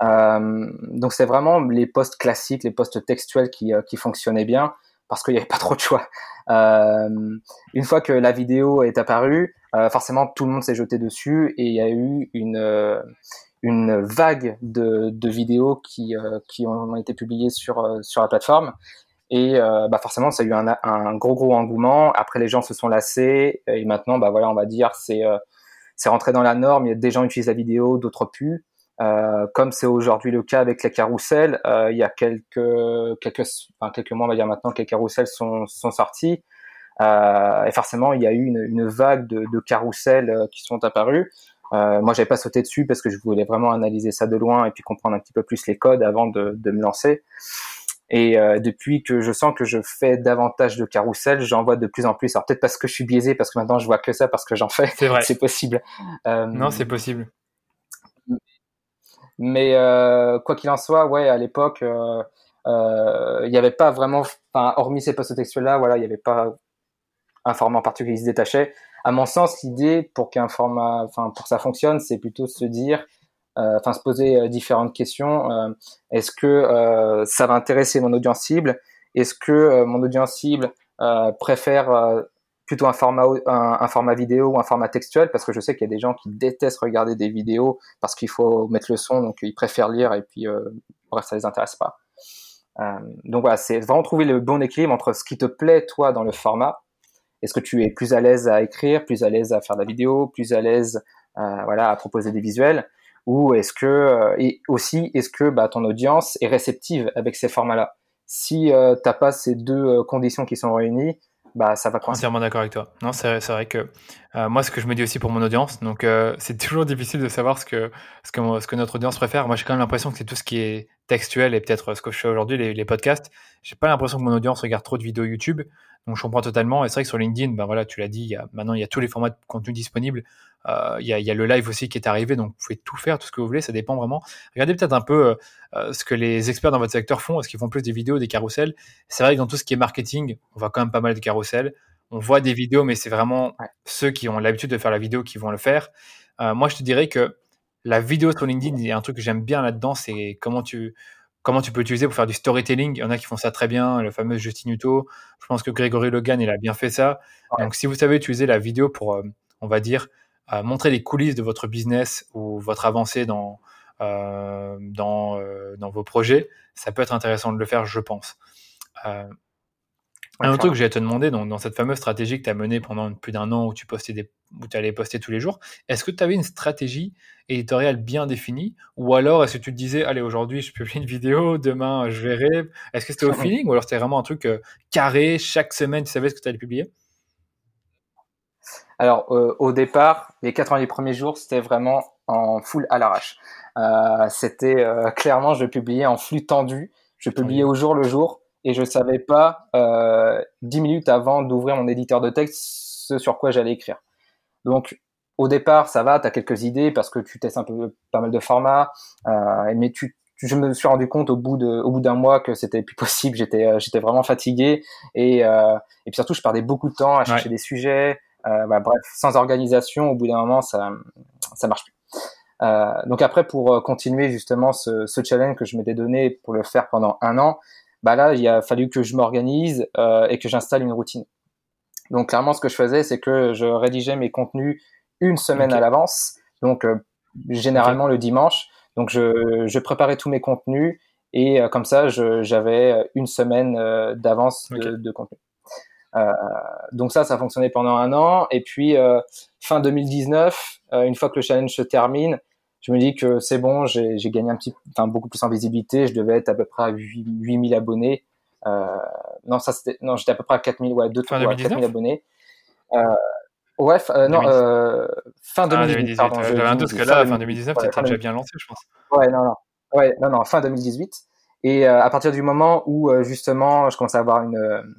Donc c'est vraiment les posts classiques, les posts textuels qui qui fonctionnaient bien parce qu'il n'y avait pas trop de choix. une fois que la vidéo est apparue, forcément tout le monde s'est jeté dessus et il y a eu une une vague de, vidéos qui, euh, ont été publiées sur, euh, la plateforme. Et euh, bah forcément, ça a eu un, gros gros engouement. Après, les gens se sont lassés et maintenant, bah voilà, on va dire, c'est c'est rentré dans la norme. Il y a des gens utilisent la vidéo, d'autres plus. Comme c'est aujourd'hui le cas avec les carousels, il y a quelques quelques quelques mois, on va dire maintenant, que les carousels sont sortis. et forcément, il y a eu une, une vague de, de carousels qui sont apparus. Euh, moi, j'avais pas sauté dessus parce que je voulais vraiment analyser ça de loin et puis comprendre un petit peu plus les codes avant de, de me lancer. Et euh, depuis que je sens que je fais davantage de carrousel, j'en vois de plus en plus. Alors peut-être parce que je suis biaisé, parce que maintenant je vois que ça, parce que j'en fais. C'est vrai. *laughs* C'est possible. Euh, non, c'est possible. Mais euh, quoi qu'il en soit, ouais, à l'époque, il n'y avait pas vraiment, hormis ces posts textuels-là, voilà, il n'y avait pas un format en particulier qui se détachait à mon sens, l'idée pour qu'un format, enfin pour que ça fonctionne, c'est plutôt se dire, euh, enfin se poser euh, différentes questions. Euh, est-ce que euh, ça va intéresser mon audience cible? Est-ce que mon audience cible préfère plutôt un format, un, un, format vidéo ou un format textuel? Parce que je sais qu'il y a des gens qui détestent regarder des vidéos parce qu'il faut mettre le son, donc ils préfèrent lire et puis bref, ça les intéresse pas. donc voilà, c'est vraiment trouver le bon équilibre entre ce qui te plaît toi dans le format est-ce que tu es plus à l'aise à écrire, plus à l'aise à faire de la vidéo, plus à l'aise euh, voilà, à proposer des visuels? Ou est-ce que, euh, et aussi, est-ce que bah, ton audience est réceptive avec ces formats-là? Si euh, tu n'as pas ces deux euh, conditions qui sont réunies, bah ça va coincer. Entièrement d'accord avec toi. Non, c'est vrai que moi, ce que je me dis aussi pour mon audience, donc c'est toujours *laughs* difficile de savoir ce que, ce que, ce que notre audience préfère. Moi, j'ai quand même l'impression que c'est tout ce qui est textuel et peut-être ce que je fais aujourd'hui, les, les podcasts. J'ai pas l'impression que mon audience regarde trop de vidéos YouTube. Donc, je comprends totalement. Et c'est vrai que sur LinkedIn, ben voilà, tu l'as dit, il y a, maintenant, il y a tous les formats de contenu disponibles. Euh, il, y a, il y, a, le live aussi qui est arrivé, donc vous pouvez tout faire, tout ce que vous voulez, ça dépend vraiment. Regardez peut-être un peu euh, euh, ce que les experts dans votre secteur font. Est-ce qu'ils font plus des vidéos, des carousels? C'est vrai que dans tout ce qui est marketing, on voit quand même pas mal de carousels. On voit des vidéos, mais c'est vraiment ceux qui ont l'habitude de faire la vidéo qui vont le faire. moi, je te dirais que la vidéo sur LinkedIn, il y a un truc que j'aime bien là-dedans, c'est comment tu comment tu peux l'utiliser pour faire du storytelling. Il y en a qui font ça très bien, le fameux Justin Hutto. Je pense que Grégory Logan, il a bien fait ça. Donc, si vous savez utiliser la vidéo pour, on va dire, montrer les coulisses de votre business ou votre avancée dans, euh, dans, euh, dans, vos projets, ça peut être intéressant de le faire, je pense. Euh, un autre truc que à te demander, donc, dans cette fameuse stratégie que tu as menée pendant plus d'un an où tu postais des, où allais poster tous les jours, est-ce que tu avais une stratégie éditoriale bien définie ou alors est-ce que tu te disais, allez, aujourd'hui je publie une vidéo, demain je verrai Est-ce que c'était au *laughs* feeling ou alors c'était vraiment un truc carré, chaque semaine tu savais ce que tu allais publier? Alors, euh, au départ, les 90 premiers jours, c'était vraiment en full à l'arrache. Euh, c'était euh, clairement, je publiais en flux tendu. Je publiais au jour le jour et je savais pas euh, 10 minutes avant d'ouvrir mon éditeur de texte ce sur quoi j'allais écrire. Donc, au départ, ça va, tu as quelques idées parce que tu testes un peu pas mal de formats, euh, mais tu, je me suis rendu compte au bout de au bout d'un mois que c'était plus *laughs* possible j'étais j'étais vraiment fatigué et euh, et puis surtout je perdais beaucoup de temps à chercher des sujets euh, bah, bref, sans organisation, au bout d'un moment, ça ça marche plus. Euh, donc après, pour euh, continuer justement ce, ce challenge que je m'étais donné pour le faire pendant un an, bah là, il a fallu que je m'organise euh, et que j'installe une routine. Donc clairement, ce que je faisais, c'est que je rédigeais mes contenus une semaine à l'avance, donc euh, généralement le dimanche. Donc je, je, préparais tous mes contenus et comme ça, j'avais une semaine d'avance de, de, contenu. Euh, donc ça, ça fonctionnait pendant un an. Et puis euh, fin 2019, euh, une fois que le challenge se termine, je me dis que c'est bon, j'ai gagné un petit, enfin beaucoup plus en visibilité. Je devais être à peu près à 8000 abonnés. Euh, non, ça c'était, non, j'étais à peu près à 4000, ouais, 2 fin 4000 abonnés. Euh, ouais, euh, non, fin 2018. Ah, 2018 J'avais un doute que là, fin 2019, ouais, déjà bien lancé, je pense. Ouais, non, non, ouais, non, non, fin 2018. Et à partir du moment où justement je commençais à avoir une,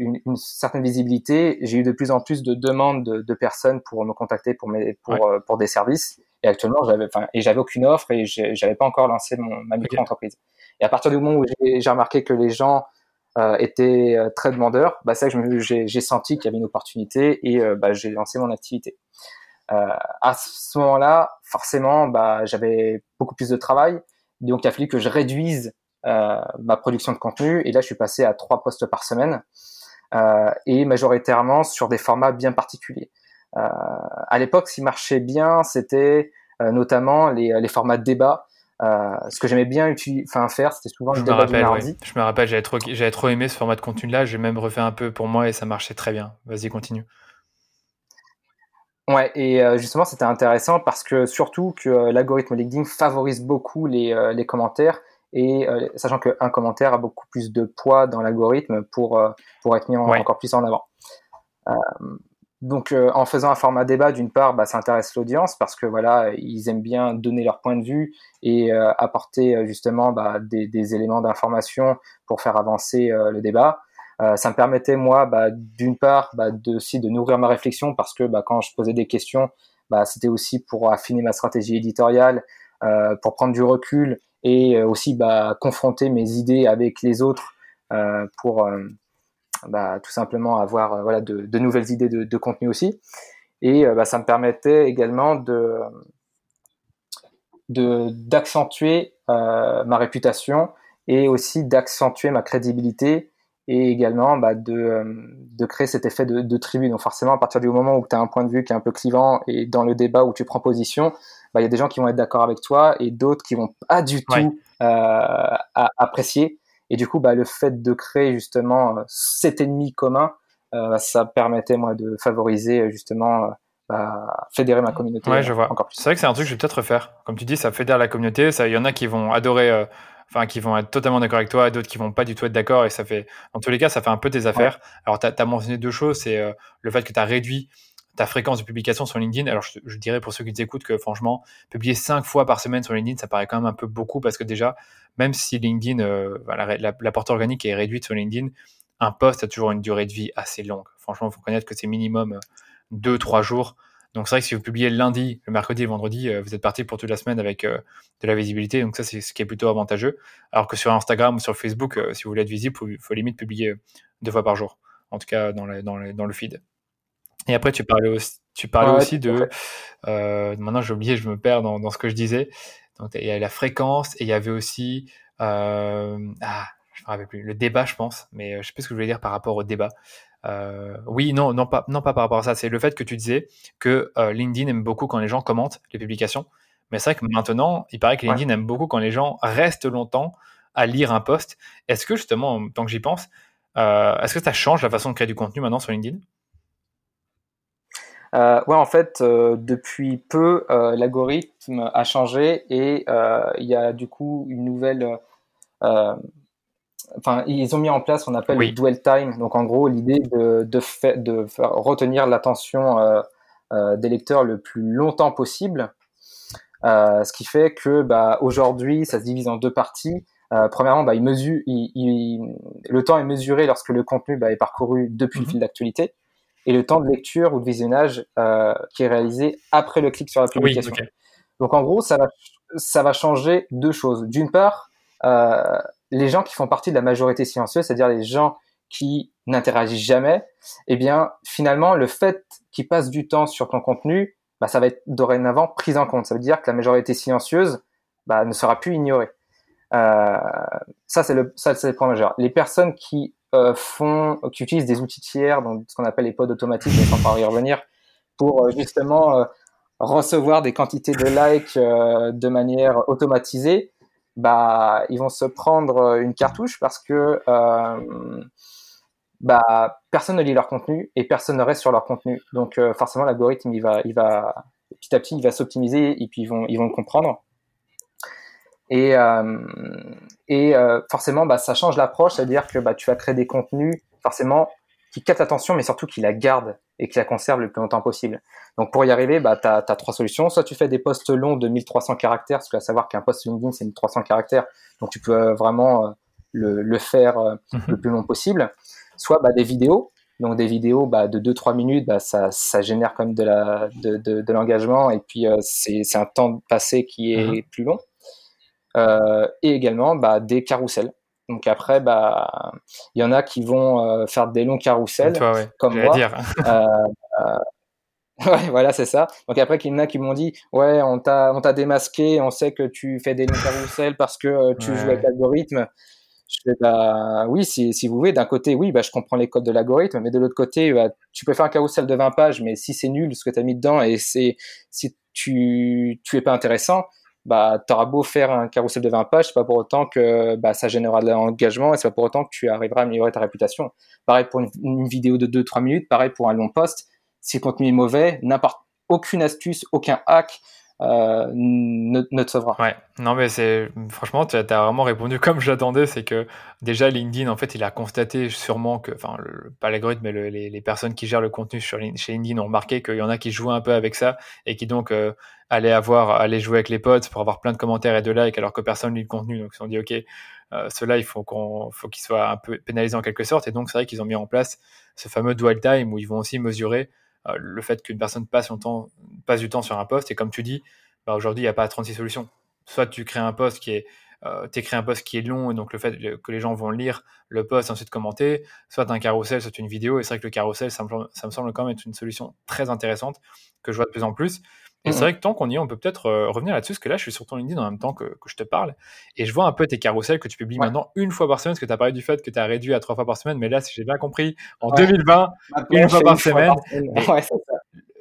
une, une certaine visibilité, j'ai eu de plus en plus de demandes de, de personnes pour me contacter pour mes, pour, pour des services. Et actuellement, j'avais, et j'avais aucune offre et j'avais pas encore lancé mon, ma micro-entreprise. Et à partir du moment où j'ai remarqué que les gens euh, étaient très demandeurs, bah, c'est que j'ai senti qu'il y avait une opportunité et bah, j'ai lancé mon activité. Euh, à ce moment-là, forcément, bah, j'avais beaucoup plus de travail, donc il a fallu que je réduise euh, ma production de contenu. Et là, je suis passé à trois postes par semaine euh, et majoritairement sur des formats bien particuliers. Euh, à l'époque, ce qui marchait bien, c'était notamment les, les, formats de débat. Euh, ce que j'aimais bien enfin faire, c'était souvent je le débat rappelle, mardi. Je me rappelle, j'avais trop, j'avais trop aimé ce format de contenu-là. J'ai même refait un peu pour moi et ça marchait très bien. Vas-y, continue. Ouais, et justement, c'était intéressant parce que surtout que l'algorithme LinkedIn favorise beaucoup les, les commentaires et euh, sachant qu'un commentaire a beaucoup plus de poids dans l'algorithme pour euh, pour être mis encore plus en avant. Euh, donc en faisant un format débat, d'une part, bah, ça intéresse l'audience parce que voilà, ils aiment bien donner leur point de vue et apporter justement bah, des, des, éléments d'information pour faire avancer le débat. ça me permettait moi, bah, d'une part, de, aussi de nourrir ma réflexion parce que quand je posais des questions, c'était aussi pour affiner ma stratégie éditoriale, euh, pour prendre du recul et euh, aussi confronter mes idées avec les autres euh, pour euh, bah, tout simplement avoir voilà, de, de, nouvelles idées de, de, contenu aussi. Et bah, ça me permettait également de d'accentuer ma réputation et aussi d'accentuer ma crédibilité et également bah, de, de créer cet effet de, de tribu. Donc forcément, à partir du moment où tu as un point de vue qui est un peu clivant et dans le débat où tu prends position, bah, il y a des gens qui vont être d'accord avec toi et d'autres qui vont pas du tout euh, apprécier. Et du coup, bah, le fait de créer justement euh, cet ennemi commun, euh, ça permettait moi de favoriser justement bah, fédérer ma communauté. Ouais, je vois. C'est vrai que c'est un truc que je vais peut-être refaire. Comme tu dis, ça fédère la communauté. Ça, il y en a qui vont adorer enfin, qui vont être totalement d'accord avec toi, d'autres qui vont pas du tout être d'accord. Et ça fait, en tous les cas, ça fait un peu tes affaires. Alors, tu as, mentionné deux choses. C'est euh, le fait que tu as réduit ta fréquence de publication sur LinkedIn. Alors, je, dirais pour ceux qui t'écoutent que franchement, publier cinq fois par semaine sur LinkedIn, ça paraît quand même un peu beaucoup parce que déjà, même si LinkedIn, euh, la, portée organique est réduite sur LinkedIn, un post a toujours une durée de vie assez longue. Franchement, il faut connaître que c'est minimum 2-3 jours. Donc c'est vrai que si vous publiez lundi, le mercredi vendredi, euh, vous êtes parti pour toute la semaine avec euh, de la visibilité. Donc ça, c'est ce qui est plutôt avantageux. Alors que sur Instagram ou sur Facebook, euh, si vous voulez être visible, il faut, limite publier deux fois par jour. En tout cas, dans, le feed. Et après, tu parlais aussi, tu parlais aussi de... maintenant, j'ai oublié, je me perds dans, ce que je disais. Donc il y a la fréquence et il y avait aussi... ah, je me rappelle plus. Le débat, je pense. Mais je sais pas ce que je voulais dire par rapport au débat. Euh, oui, non, non pas, non, pas par rapport à ça. C'est le fait que tu disais que euh, LinkedIn aime beaucoup quand les gens commentent les publications. Mais c'est vrai que maintenant, il paraît que LinkedIn aime beaucoup quand les gens restent longtemps à lire un post. Est-ce que justement, tant que j'y pense, euh, est-ce que ça change la façon de créer du contenu maintenant sur LinkedIn? Euh, ouais, en fait, depuis peu, l'algorithme a changé et il y a du coup une nouvelle enfin, ils ont mis en place ce qu'on appelle le dwell time. Donc, en gros, l'idée de, de, de faire retenir l'attention euh, euh, des lecteurs le plus longtemps possible. Euh, ce qui fait que, bah, aujourd'hui, ça se divise en deux parties. Euh, premièrement, bah, il mesure, il, il, le temps est mesuré lorsque le contenu bah, est parcouru depuis le mhm. fil d'actualité et le temps de lecture ou de visionnage euh, qui est réalisé après le clic sur la publication. Donc, en gros, ça va, ça va changer deux choses. D'une part, euh, les gens qui font partie de la majorité silencieuse, c'est-à-dire les gens qui n'interagissent jamais, eh bien, finalement, le fait qu'ils passent du temps sur ton contenu, bah, ça va être dorénavant pris en compte. Ça veut dire que la majorité silencieuse bah, ne sera plus ignorée. Euh, ça, c'est le, ça, c'est le point majeur. Les personnes qui font, qui utilisent des outils tiers, donc ce qu'on appelle les pods automatiques, mais sans pas y revenir, pour euh, justement euh, recevoir des quantités de likes euh, de manière automatisée, bah, ils vont se prendre euh, une cartouche parce que euh, bah, personne ne lit leur contenu et personne ne reste sur leur contenu. Donc euh, forcément, l'algorithme, il va, il va petit à petit, il va s'optimiser et puis ils vont, ils vont le comprendre. Et, euh, et euh, forcément, bah, ça change l'approche, c'est-à-dire que bah, tu vas créer des contenus forcément qui captent l'attention, mais surtout qui la gardent et qui la conservent le plus longtemps possible. Donc pour y arriver, bah, tu as, trois solutions. Soit tu fais des posts longs de 1300 caractères, parce que à savoir qu'un post LinkedIn, c'est 1300 caractères, donc tu peux euh, vraiment euh, le, le, faire euh, mhm. le plus long possible. Soit bah, des vidéos, donc des vidéos bah, de 2-3 minutes, bah, ça, ça génère quand même de, la, de, de, de l'engagement, et puis c'est, c'est un temps passé qui est mhm. plus long. Et également bah, des carousels. Donc après, bah, il y en a qui vont faire des longs carousels, comme moi. Dire. euh, *laughs* Ouais, voilà, c'est ça. Donc après, il y en a qui m'ont dit, ouais, on t'a, on t'a démasqué, on sait que tu fais des carousels parce que euh, tu joues avec l'algorithme. Je fais, bah, oui, si, si vous voulez, d'un côté, oui, bah, je comprends les codes de l'algorithme, mais de l'autre côté, bah, tu peux faire un carrousel de 20 pages, mais si c'est nul ce que tu as mis dedans et c'est, si tu, tu es pas intéressant, bah, auras beau faire un carrousel de 20 pages, c'est pas pour autant que, bah, ça générera de l'engagement et c'est pas pour autant que tu arriveras à améliorer ta réputation. Pareil pour une, une vidéo de 2-3 minutes, pareil pour un long post si le contenu est mauvais, n'importe aucune astuce, aucun hack euh, ne, ne, te sauvera. Ouais, non mais c'est franchement, tu as, vraiment répondu *laughs* comme j'attendais, c'est que déjà LinkedIn en fait il a constaté sûrement que, enfin pas l'algorithme mais le, les, personnes qui gèrent le contenu sur, chez LinkedIn ont remarqué qu'il y en a qui jouaient un peu avec ça et qui donc euh, allaient avoir, allaient jouer avec les potes pour avoir plein de commentaires et de likes alors que personne lit le contenu, donc ils se sont dit ok, euh, ceux-là il faut qu'on, faut qu'ils soient un peu pénalisés en quelque sorte. Et donc c'est vrai qu'ils ont mis en place ce fameux dual time où ils vont aussi mesurer le fait qu'une personne passe, temps, passe du temps sur un poste, et comme tu dis, bah, aujourd'hui, il n'y a pas 36 solutions. Soit tu crées un poste qui est euh, écris un poste qui est long et donc le fait que les gens vont lire le post et ensuite commenter, soit un carrousel, soit une vidéo. Et c'est vrai que le carrousel, ça me, ça me, semble quand même être une solution très intéressante que je vois de plus en plus. Et c'est vrai que tant qu'on y est, on peut peut-être euh, revenir là-dessus, parce que là, je suis sur ton LinkedIn en même temps que, que, je te parle, et je vois un peu tes carousels que tu publies maintenant une fois par semaine, parce que tu as parlé du fait que tu as réduit à trois fois par semaine, mais là, si j'ai bien compris, en 2020, une fois par semaine. Ouais, ça.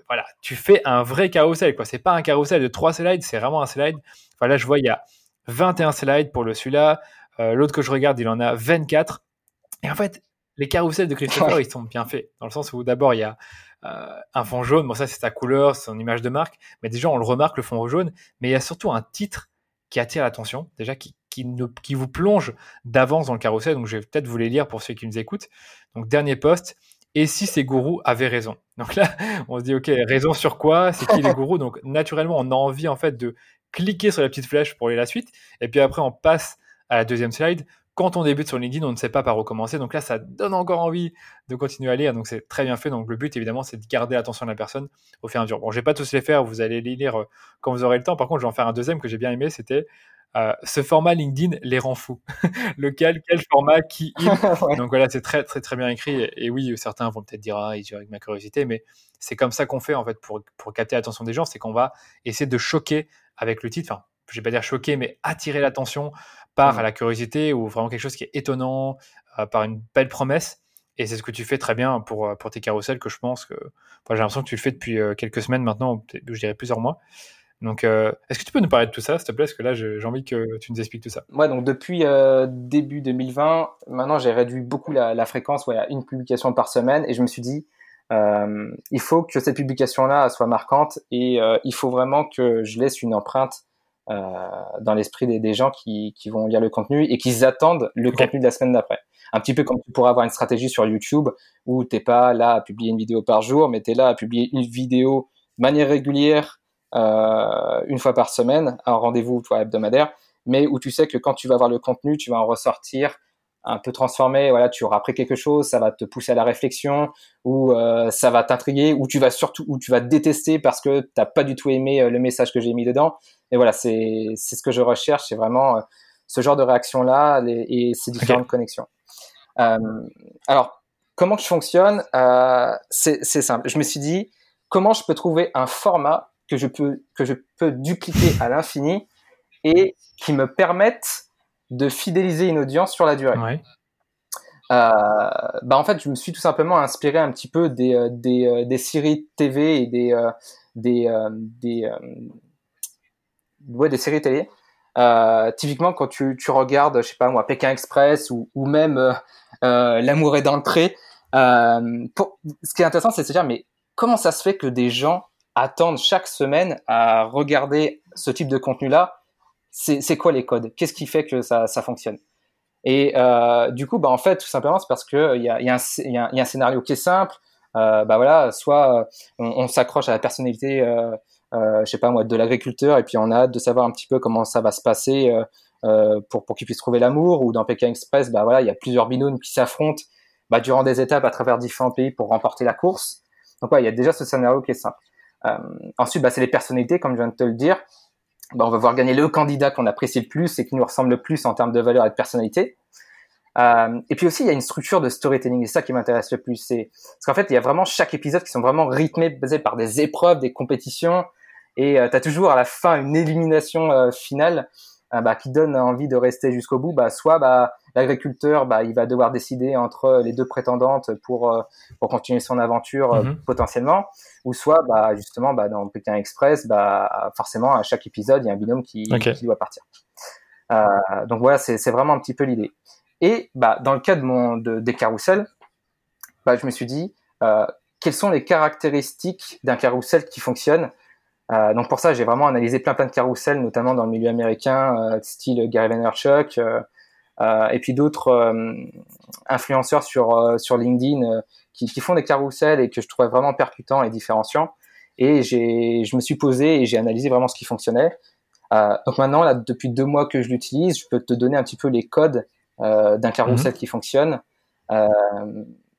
Voilà, tu fais un vrai carrousel, quoi. C'est pas un carrousel de trois slides, c'est vraiment un slide. Enfin, là, je vois, il y a 21 slides pour le celui-là. Euh, l'autre que je regarde, il en a 24. Et en fait, les carousels de Christopher, ils sont bien faits. Dans le sens où d'abord, il y a euh, un fond jaune, bon ça c'est sa couleur, son image de marque, mais déjà on le remarque le fond jaune, mais il y a surtout un titre qui attire l'attention, déjà qui, qui, qui vous plonge d'avance dans le carrousel. Donc, je vais peut-être vous les lire pour ceux qui nous écoutent. Donc, dernier post. Et si ces gourous avaient raison? Donc là, *laughs* on se dit, OK, raison sur quoi? C'est qui les *laughs* gourous? Donc, naturellement, on a envie, en fait, de cliquer sur la petite flèche pour aller la suite. Et puis après, on passe à la deuxième slide quand on débute sur LinkedIn, on ne sait pas par où commencer. Donc là, ça donne encore envie de continuer à lire. Donc c'est très bien fait. Donc le but, évidemment, c'est de garder l'attention de la personne au fur et à mesure. Bon, je vais pas tous les faire. Vous allez les lire euh, quand vous aurez le temps. Par contre, je vais en faire un deuxième que j'ai bien aimé. C'était euh, ce format LinkedIn les rend fous. *laughs* Lequel, quel format, qui, *laughs* Donc voilà, c'est très, très, très bien écrit. Et, oui, certains vont peut-être dire, ah, il avec ma curiosité, mais c'est comme ça qu'on fait, en fait, pour, pour capter l'attention des gens. C'est qu'on va essayer de choquer avec le titre. Enfin, je vais pas dire choquer, mais attirer l'attention par mmh. la curiosité ou vraiment quelque chose qui est étonnant, euh, par une belle promesse. Et c'est ce que tu fais très bien pour, euh, pour tes carousels, que je pense que j'ai l'impression que tu le fais depuis euh, quelques semaines maintenant, je dirais plusieurs mois. Donc, est-ce que tu peux nous parler de tout ça, s'il te plaît? Parce que là, j'ai envie que tu nous expliques tout ça. Ouais, donc depuis début 2020, maintenant, j'ai réduit beaucoup la, fréquence ouais, à une publication par semaine et je me suis dit, il faut que cette publication-là soit marquante et il faut vraiment que je laisse une empreinte dans l'esprit des, des, gens qui, qui, vont lire le contenu et qui attendent le contenu de la semaine d'après. Un petit peu comme tu pourrais avoir une stratégie sur YouTube où t'es pas là à publier une vidéo par jour, mais tu es là à publier une vidéo de manière régulière euh, une fois par semaine, un rendez-vous toi hebdomadaire, mais où tu sais que quand tu vas voir le contenu, tu vas en ressortir un peu transformé, voilà, tu auras appris quelque chose, ça va te pousser à la réflexion, ou euh, ça va t'intriguer, ou tu vas surtout, ou tu vas détester parce que t'as pas du tout aimé euh, le message que j'ai mis dedans. Et voilà, c'est ce que je recherche, c'est vraiment euh, ce genre de réaction là et ces différentes connexions. alors, comment je fonctionne C'est c'est simple. Je me suis dit comment je peux trouver un format que je peux que je peux dupliquer à l'infini et qui me permette de fidéliser une audience sur la durée? Euh, bah en fait, je me suis tout simplement inspiré un petit peu des, euh, des, euh, des séries TV et des, des, des, des séries télé. typiquement, quand tu, tu regardes, je sais pas moi, Pékin Express ou, même L'amour est dans le pour, ce qui est intéressant, c'est de se dire, mais comment ça se fait que des gens attendent chaque semaine à regarder ce type de contenu-là? C'est quoi les codes? Qu'est-ce qui fait que ça, ça fonctionne? Et euh, du coup, bah, en fait, tout simplement, c'est parce qu'il y a, y, y, a, un scénario qui est simple. Euh, bah voilà, soit euh, on, s'accroche à la personnalité, euh, euh, je sais pas moi, de l'agriculteur, et puis on a hâte de savoir un petit peu comment ça va se passer euh, pour, pour qu'il puisse trouver l'amour. Ou dans Pékin Express, bah voilà, il y a plusieurs binômes qui s'affrontent bah, durant des étapes à travers différents pays pour remporter la course. Donc ouais, il y a déjà ce scénario qui est simple. ensuite, bah, c'est les personnalités, comme je viens de te le dire. Ben, on va voir gagner le candidat qu'on apprécie le plus et qui nous ressemble le plus en termes de valeur et de personnalité. Euh, et puis aussi, il y a une structure de storytelling, et c'est ça qui m'intéresse le plus. C'est parce qu'en fait, il y a vraiment chaque épisode qui sont vraiment rythmés, basés par des épreuves, des compétitions, et euh, tu as toujours à la fin une élimination euh, finale euh, bah, qui donne envie de rester jusqu'au bout. Bah, soit bah, l'agriculteur, bah, il va devoir décider entre les deux prétendantes pour pour continuer son aventure mhm. potentiellement, ou soit bah, justement bah, dans Pékin Express, bah, forcément à chaque épisode il y a un binôme qui, qui doit partir. Donc voilà, c'est vraiment un petit peu l'idée. Et bah, dans le cas de mon de, des carousels, bah, je me suis dit euh, quelles sont les caractéristiques d'un carrousel qui fonctionne? Euh, donc pour ça, j'ai vraiment analysé plein plein de carousels, notamment dans le milieu américain, style Gary Vaynerchuk, euh, et puis d'autres euh, influenceurs sur euh, sur LinkedIn qui, qui, font des carousels et que je trouvais vraiment percutants et différenciants. Et j'ai, je me suis posé et j'ai analysé vraiment ce qui fonctionnait. Euh, donc maintenant, là, depuis deux mois que je l'utilise, je peux te donner un petit peu les codes euh, d'un carrousel mhm. qui fonctionne. Euh,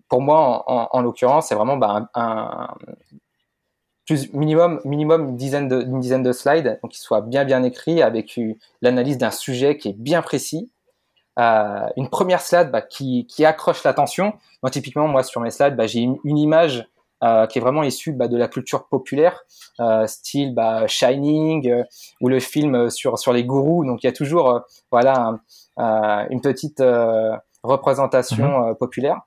pour moi, en, en, l'occurrence, c'est vraiment bah, un, un, plus minimum minimum une dizaine de une dizaine de slides, donc qui soit bien bien écrit avec l'analyse d'un sujet qui est bien précis euh, une première slide bah, qui, qui, accroche l'attention. Typiquement, moi sur mes slides, bah, j'ai une, une, image euh, qui est vraiment issue bah, de la culture populaire, euh, style bah, Shining euh, ou le film sur sur les gourous. Donc, il y a toujours euh, voilà une petite représentation mm-hmm. populaire,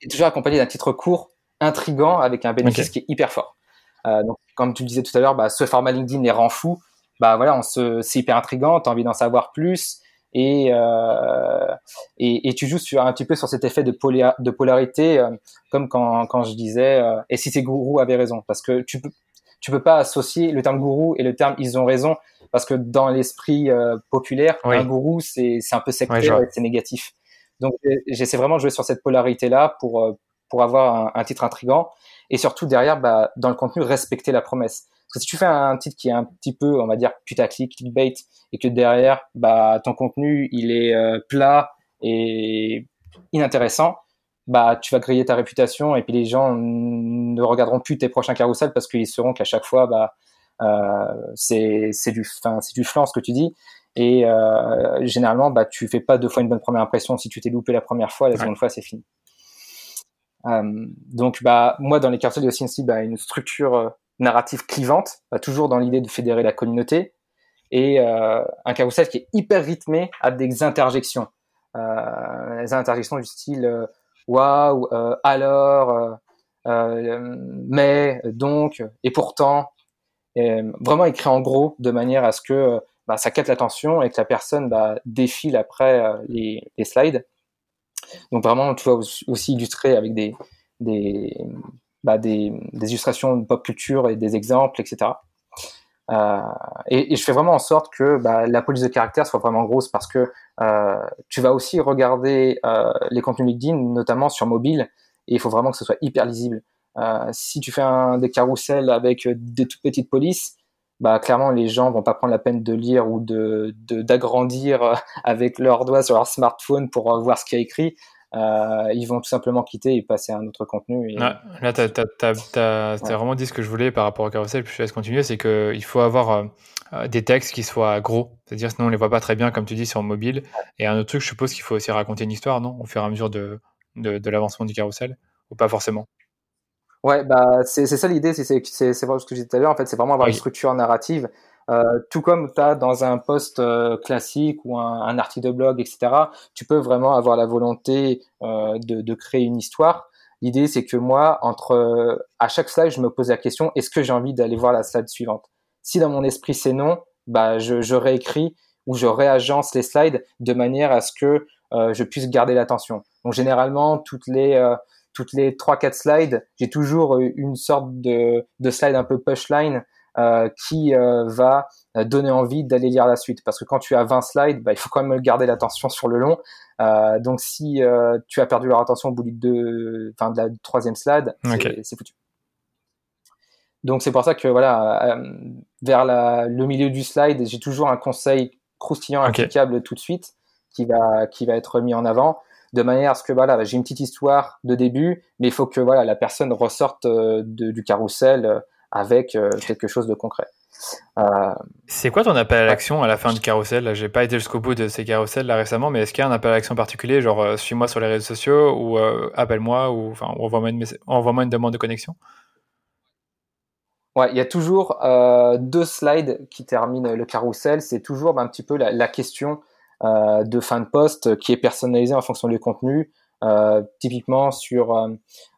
et toujours accompagné d'un titre court, intrigant, avec un bénéfice qui est hyper fort. donc, comme tu le disais tout à l'heure, bah, ce format LinkedIn les rend fous. Bah voilà, on se, c'est hyper intrigant, t'as envie d'en savoir plus et, euh, et, et, tu joues sur un petit peu sur cet effet de, de polarité, euh, comme quand, quand je disais, euh, et si ces gourous avaient raison, parce que tu peux, tu peux pas associer le terme gourou et le terme ils ont raison. Parce que dans l'esprit euh, populaire, un gourou c'est un peu sectaire et c'est négatif. Donc j'essaie vraiment de jouer sur cette polarité là pour pour avoir un, titre intrigant. Et surtout derrière bah, dans le contenu respecter la promesse. Parce que si tu fais un titre qui est un petit peu on va dire putaclic, clickbait et que derrière bah ton contenu il est euh, plat et inintéressant, bah tu vas griller ta réputation et puis les gens ne regarderont plus tes prochains carousels parce qu'ils sauront qu'à chaque fois bah euh, c'est du c'est du flanc ce que tu dis. Et euh, généralement bah tu fais pas deux fois une bonne première impression. Si tu t'es loupé la première fois la seconde fois c'est fini. Euh, donc bah moi dans les y a aussi bah, une structure euh, narrative clivante bah, toujours dans l'idée de fédérer la communauté et euh, un carousel qui est hyper rythmé à des interjections euh, les interjections du style waouh, euh, alors, euh, euh, mais, donc, et pourtant, vraiment écrit en gros de manière à ce que bah, ça capte l'attention et que la personne bah, défile après les, slides. Donc vraiment, tu vois aussi illustré avec des, des, bah, des, illustrations de pop culture et des exemples, etc. Euh, et, je fais vraiment en sorte que bah, la police de caractère soit vraiment grosse parce que euh, tu vas aussi regarder euh, les contenus LinkedIn, notamment sur mobile, et il faut vraiment que ce soit hyper lisible. Si tu fais des carousels avec des toutes petites polices, bah clairement les gens vont pas prendre la peine de lire ou de d'agrandir avec leurs doigts sur leur smartphone pour voir ce qu'il y a écrit. Euh, ils vont tout simplement quitter et passer à un autre contenu. Et... là, tu as, vraiment dit ce que je voulais par rapport au carrousel, puis je laisse continuer, c'est qu'il faut avoir euh, euh, des textes qui soient gros, c'est-à-dire sinon on les voit pas très bien, comme tu dis, sur mobile. Et un autre truc, je suppose qu'il faut aussi raconter une histoire, non Au fur et à mesure de, de, de l'avancement du carrousel, ou pas forcément? Ouais, bah, c'est ça l'idée, c'est ce que j'ai dit tout à l'heure, en fait, c'est vraiment avoir une structure narrative. Euh, tout comme tu as dans un post euh, classique ou un, un, article de blog, etc., tu peux vraiment avoir la volonté euh, de, de, créer une histoire. L'idée, c'est que moi, entre à chaque slide, je me pose la question est-ce que j'ai envie d'aller voir la slide suivante? Si dans mon esprit c'est non, bah je, je, réécris ou je réagence les slides de manière à ce que je puisse garder l'attention. Donc généralement, toutes les toutes les trois quatre slides, j'ai toujours une sorte de, de slide un peu pushline euh, qui euh, va euh, donner envie d'aller lire la suite. Parce que quand tu as 20 slides, bah, il faut quand même garder l'attention sur le long. donc si tu as perdu leur attention au bout de, enfin, de la troisième slide, c'est foutu. Donc c'est pour ça que voilà, vers la, le milieu du slide, j'ai toujours un conseil croustillant applicable tout de suite qui va qui va être mis en avant de manière à ce que voilà, j'ai une petite histoire de début, mais il faut que voilà la personne ressorte du carrousel avec euh, quelque chose de concret. Euh, c'est quoi ton appel à l'action à la fin du carrousel J'ai pas été jusqu'au bout de ces carousels là récemment, mais est-ce qu'il y a un appel à l'action particulier, genre euh, suis-moi sur les réseaux sociaux ou appelle-moi ou enfin envoie-moi une, envoie une, demande de connexion? Ouais, il y a toujours deux slides qui terminent le carrousel. C'est toujours un petit peu la, la question de fin de poste qui est personnalisée en fonction du contenu. Euh, typiquement sur euh,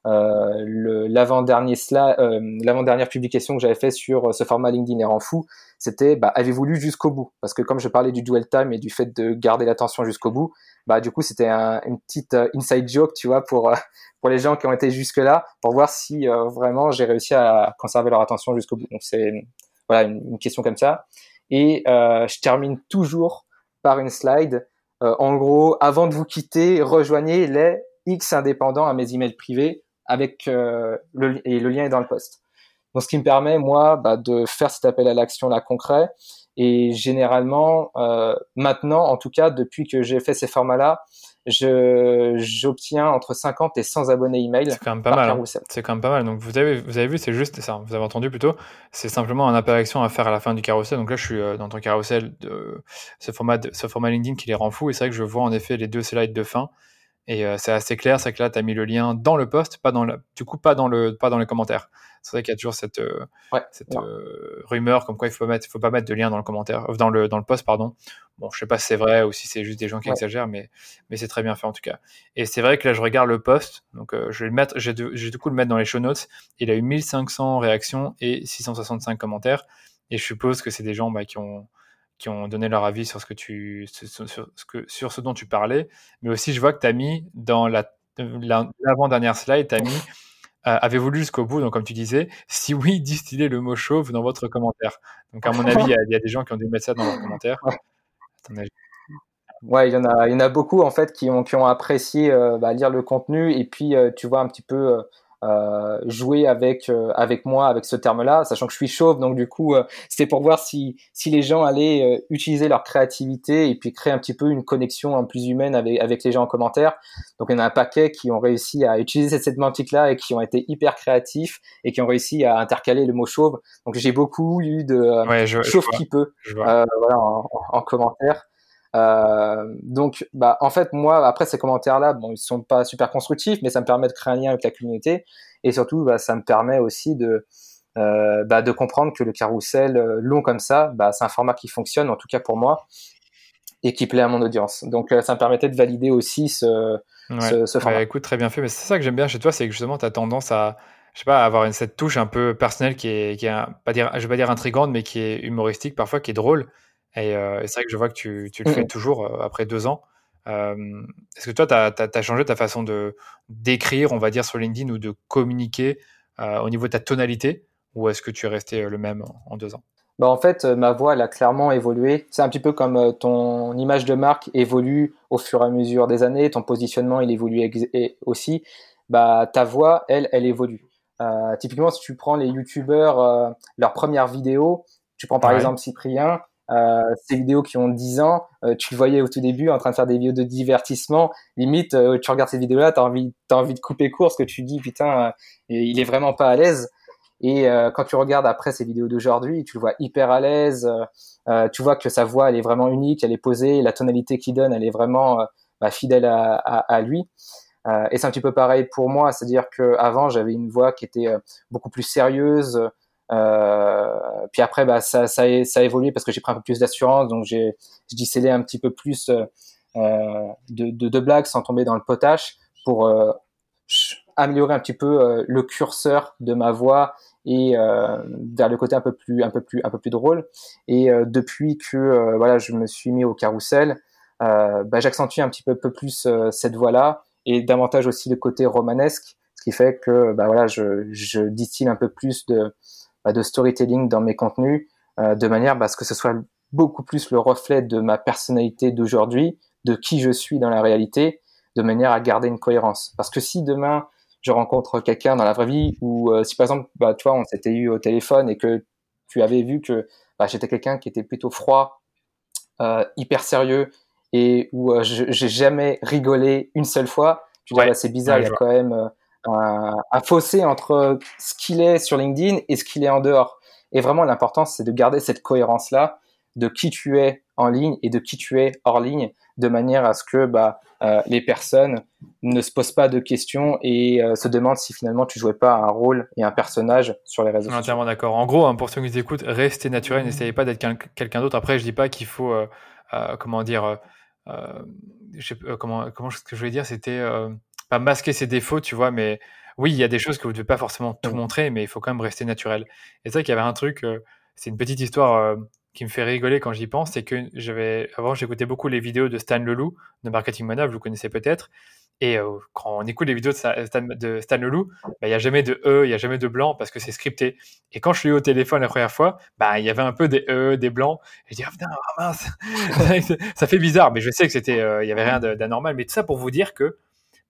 euh l'avant-dernier l'avant-dernière publication que j'avais fait sur ce format LinkedIn rend fou, c'était bah, avez-vous lu jusqu'au bout? Parce que comme je parlais du dual time et du fait de garder l'attention jusqu'au bout, bah du coup c'était un, une petite inside joke, tu vois, pour pour les gens qui ont été jusque là, pour voir si vraiment j'ai réussi à conserver leur attention jusqu'au bout. Donc c'est voilà une, question comme ça. Et je termine toujours par une slide euh, en gros, avant de vous quitter, rejoignez les X indépendants à mes emails privés avec euh, le, et le lien est dans le post. Donc, ce qui me permet moi bah, de faire cet appel à l'action là concret. Et généralement, euh, maintenant, en tout cas, depuis que j'ai fait ces formats-là, j'obtiens entre 50 et 100 abonnés email. C'est quand même pas mal. Hein. C'est quand même pas mal. Donc vous avez, vous avez vu, c'est juste ça. Vous avez entendu plutôt. C'est simplement un à action à faire à la fin du carrousel. Donc là, je suis euh, dans ton carrousel de ce format, de, ce format LinkedIn qui les rend fous. Et c'est vrai que je vois en effet les deux slides de fin. Et euh, c'est assez clair, c'est que là, tu as mis le lien dans le post, pas dans le, du coup, pas dans, le, pas dans les commentaires. C'est vrai qu'il y a toujours cette, euh, cette euh, rumeur comme quoi il faut pas mettre, faut pas mettre de lien dans le commentaire, dans le, dans le post, pardon. Bon, je sais pas si c'est vrai ou si c'est juste des gens qui exagèrent, mais, mais c'est très bien fait en tout cas. Et c'est vrai que là, je regarde le post, donc je vais le mettre, j'ai du coup le mettre dans les show notes. Il a eu 1500 réactions et 665 commentaires. Et je suppose que c'est des gens bah, qui ont, qui ont donné leur avis sur ce que tu sur, ce que sur ce dont tu parlais. Mais aussi je vois que tu as mis dans la l'avant-dernière slide tu as mis avez voulu jusqu'au bout. Donc, comme tu disais, si oui, *laughs* distillez le mot chauve dans votre commentaire. Donc, à mon avis, il y, a des gens qui ont dû mettre ça dans leurs commentaires. Ouais, il y en a, il y en a beaucoup en fait qui ont qui ont apprécié bah, lire le contenu. Et puis tu vois un petit peu euh, jouer avec euh, avec moi avec ce terme-là, sachant que je suis chauve, donc du coup euh, c'était pour voir si si les gens allaient utiliser leur créativité et puis créer un petit peu une connexion en plus humaine avec avec les gens en commentaire. Donc il y en a un paquet qui ont réussi à utiliser cette sémantique-là et qui ont été hyper créatifs et qui ont réussi à intercaler le mot chauve. Donc j'ai beaucoup eu de ouais, chauve qui peut voilà, en, en commentaire. Euh, donc, bah, en fait, moi, après ces commentaires-là, bon, ils sont pas super constructifs, mais ça me permet de créer un lien avec la communauté, et surtout, bah, ça me permet aussi de, euh, bah, de comprendre que le carrousel euh, long comme ça, bah, c'est un format qui fonctionne, en tout cas pour moi, et qui plaît à mon audience. Donc, euh, ça me permettait de valider aussi ce, ce, ce format. écoute, très bien fait, mais c'est ça que j'aime bien chez toi, c'est que justement, tu as tendance à, je sais pas, avoir une, cette touche un peu personnelle qui est, qui est pas dire, je vais pas dire intrigante, mais qui est humoristique parfois, qui est drôle. Et, euh, c'est vrai que je vois que tu, tu le fais toujours euh, après deux ans. Euh, est-ce que toi, tu as, changé ta façon de d'écrire, on va dire, sur LinkedIn ou de communiquer au niveau de ta tonalité? Ou est-ce que tu es resté le même en, deux ans? Bah en fait, ma voix, elle a clairement évolué. C'est un petit peu comme ton image de marque évolue au fur et à mesure des années, ton positionnement, il évolue aussi. Bah, ta voix, elle, elle évolue. typiquement, si tu prends les youtubeurs, leur première vidéo, tu prends par exemple Cyprien, euh, ces vidéos qui ont 10 ans, euh, tu le voyais au tout début en train de faire des vidéos de divertissement. Limite, euh, tu regardes ces vidéos-là, t'as envie, t'as envie de couper court, parce que tu dis putain, il est vraiment pas à l'aise. Et quand tu regardes après ces vidéos d'aujourd'hui, tu le vois hyper à l'aise. tu vois que sa voix, elle est vraiment unique, elle est posée, la tonalité qu'il donne, elle est vraiment bah, fidèle à, à, à lui. et c'est un petit peu pareil pour moi, c'est-à-dire que avant j'avais une voix qui était beaucoup plus sérieuse, euh, puis après, bah, ça, ça, a, évolué parce que j'ai pris un peu plus d'assurance, donc j'ai scellé un petit peu plus euh, de, de, de, blagues sans tomber dans le potache pour euh, améliorer un petit peu le curseur de ma voix et vers le côté un peu plus drôle. Et depuis que je me suis mis au carrousel bah, j'accentue un petit peu, plus cette voix là et davantage aussi le côté romanesque ce qui fait que bah je, je distille un peu plus de de storytelling dans mes contenus, euh, de manière à ce que ce soit beaucoup plus le reflet de ma personnalité d'aujourd'hui, de qui je suis dans la réalité, de manière à garder une cohérence. Parce que si demain je rencontre quelqu'un dans la vraie vie, ou euh, si par exemple, bah, toi, on s'était eu au téléphone et que tu avais vu que bah, j'étais quelqu'un qui était plutôt froid, euh, hyper sérieux, et où j'ai jamais rigolé une seule fois, tu ouais. c'est bizarre, il y a quand même un, fossé entre ce qu'il est sur LinkedIn et ce qu'il est en dehors. Et vraiment, l'important, c'est de garder cette cohérence-là de qui tu es en ligne et de qui tu es hors ligne, de manière à ce que bah, euh, les personnes ne se posent pas de questions et euh, se demandent si finalement tu jouais pas un rôle et un personnage sur les réseaux sociaux. Entièrement d'accord. En gros, hein, pour ceux qui nous écoutent, restez naturel, n'essayez pas d'être quelqu'un d'autre. Après, je dis pas qu'il faut, euh, comment dire, je sais, comment, comment ce que je voulais dire, c'était pas masquer ses défauts, tu vois, mais oui, il y a des choses que vous ne devez pas forcément tout montrer, mais il faut quand même rester naturel. Et c'est vrai qu'il y avait un truc, euh, c'est une petite histoire euh, qui me fait rigoler quand j'y pense, c'est que j'avais avant j'écoutais beaucoup les vidéos de Stan Leloup de Marketing Mona, vous le connaissez peut-être. Et euh, quand on écoute les vidéos de Stan, de Stan Leloup, bah, il n'y a jamais de E, il n'y a jamais de blanc parce que c'est scripté. Et quand je suis eu au téléphone la première fois, bah, il y avait un peu des E, des blancs. Et je dis, ah putain, ah, mince, *laughs* ça fait bizarre, mais je sais que c'était, il n'y avait rien d'anormal. Mais tout ça pour vous dire que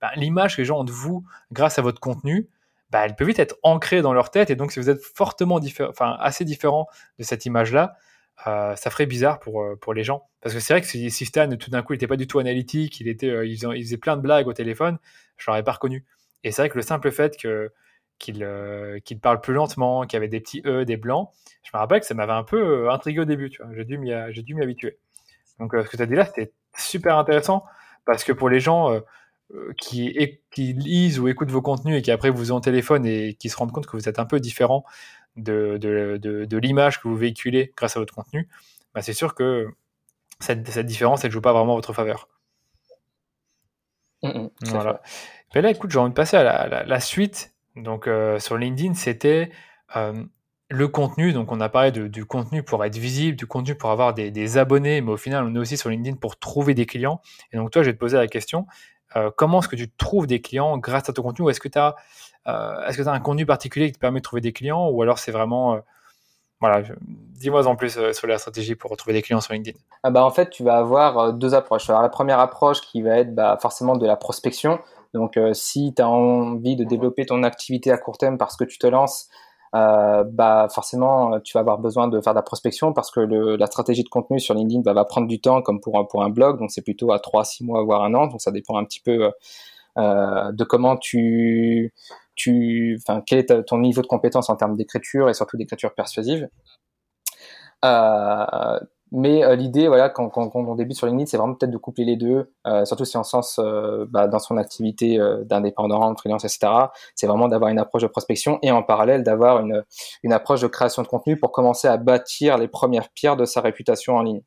bah, l'image que les gens ont de vous grâce à votre contenu, bah, elle peut vite être ancrée dans leur tête. Et donc, si vous êtes fortement différent, enfin, assez différent de cette image-là, euh, ça ferait bizarre pour, euh, pour les gens. Parce que c'est vrai que si, Stan, tout d'un coup, il n'était pas du tout analytique, il, était, euh, il, faisait, plein de blagues au téléphone, je l'aurais pas reconnu. Et c'est vrai que le simple fait que, qu'il, qu'il parle plus lentement, qu'il y avait des petits E, des blancs, je me rappelle que ça m'avait un peu intrigué au début, tu vois. J'ai dû m'y, habituer. Donc, ce que tu as dit là, c'était super intéressant parce que pour les gens, euh, qui, qui lisent ou écoutent vos contenus et qui après vous ont au téléphone et qui se rendent compte que vous êtes un peu différent de, de, de, l'image que vous véhiculez grâce à votre contenu, bah c'est sûr que cette, cette différence, elle ne joue pas vraiment en votre faveur. Mmh, mmh, voilà. Mais là, écoute, j'ai envie de passer à la, la, suite. Donc, euh, sur LinkedIn, c'était euh, le contenu. Donc, on a parlé de, du contenu pour être visible, du contenu pour avoir des, des, abonnés, mais au final, on est aussi sur LinkedIn pour trouver des clients. Et donc, toi, je vais te poser la question euh, comment est-ce que tu trouves des clients grâce à ton contenu? Ou est-ce que tu as as un contenu particulier qui te permet de trouver des clients? Ou alors c'est vraiment voilà, dis-moi en plus sur la stratégie pour retrouver des clients sur LinkedIn. Ah bah en fait, tu vas avoir deux approches. La première approche qui va être bah, forcément de la prospection. Donc, si tu as envie de développer ton activité à court terme parce que tu te lances, euh, bah forcément tu vas avoir besoin de faire de la prospection parce que la stratégie de contenu sur LinkedIn va, prendre du temps comme pour un, blog. Donc c'est plutôt à 3 6 mois voire un an. Donc ça dépend un petit peu euh, de comment tu tu enfin quel est ton niveau de compétence en termes d'écriture et surtout d'écriture persuasive. Euh, mais euh, l'idée, voilà, quand, on débute sur LinkedIn, c'est vraiment peut-être de coupler les deux, euh, surtout si on sens euh, bah, dans son activité euh, d'indépendant, freelance, etc. C'est vraiment d'avoir une approche de prospection et en parallèle d'avoir une, une approche de création de contenu pour commencer à bâtir les premières pierres de sa réputation en ligne.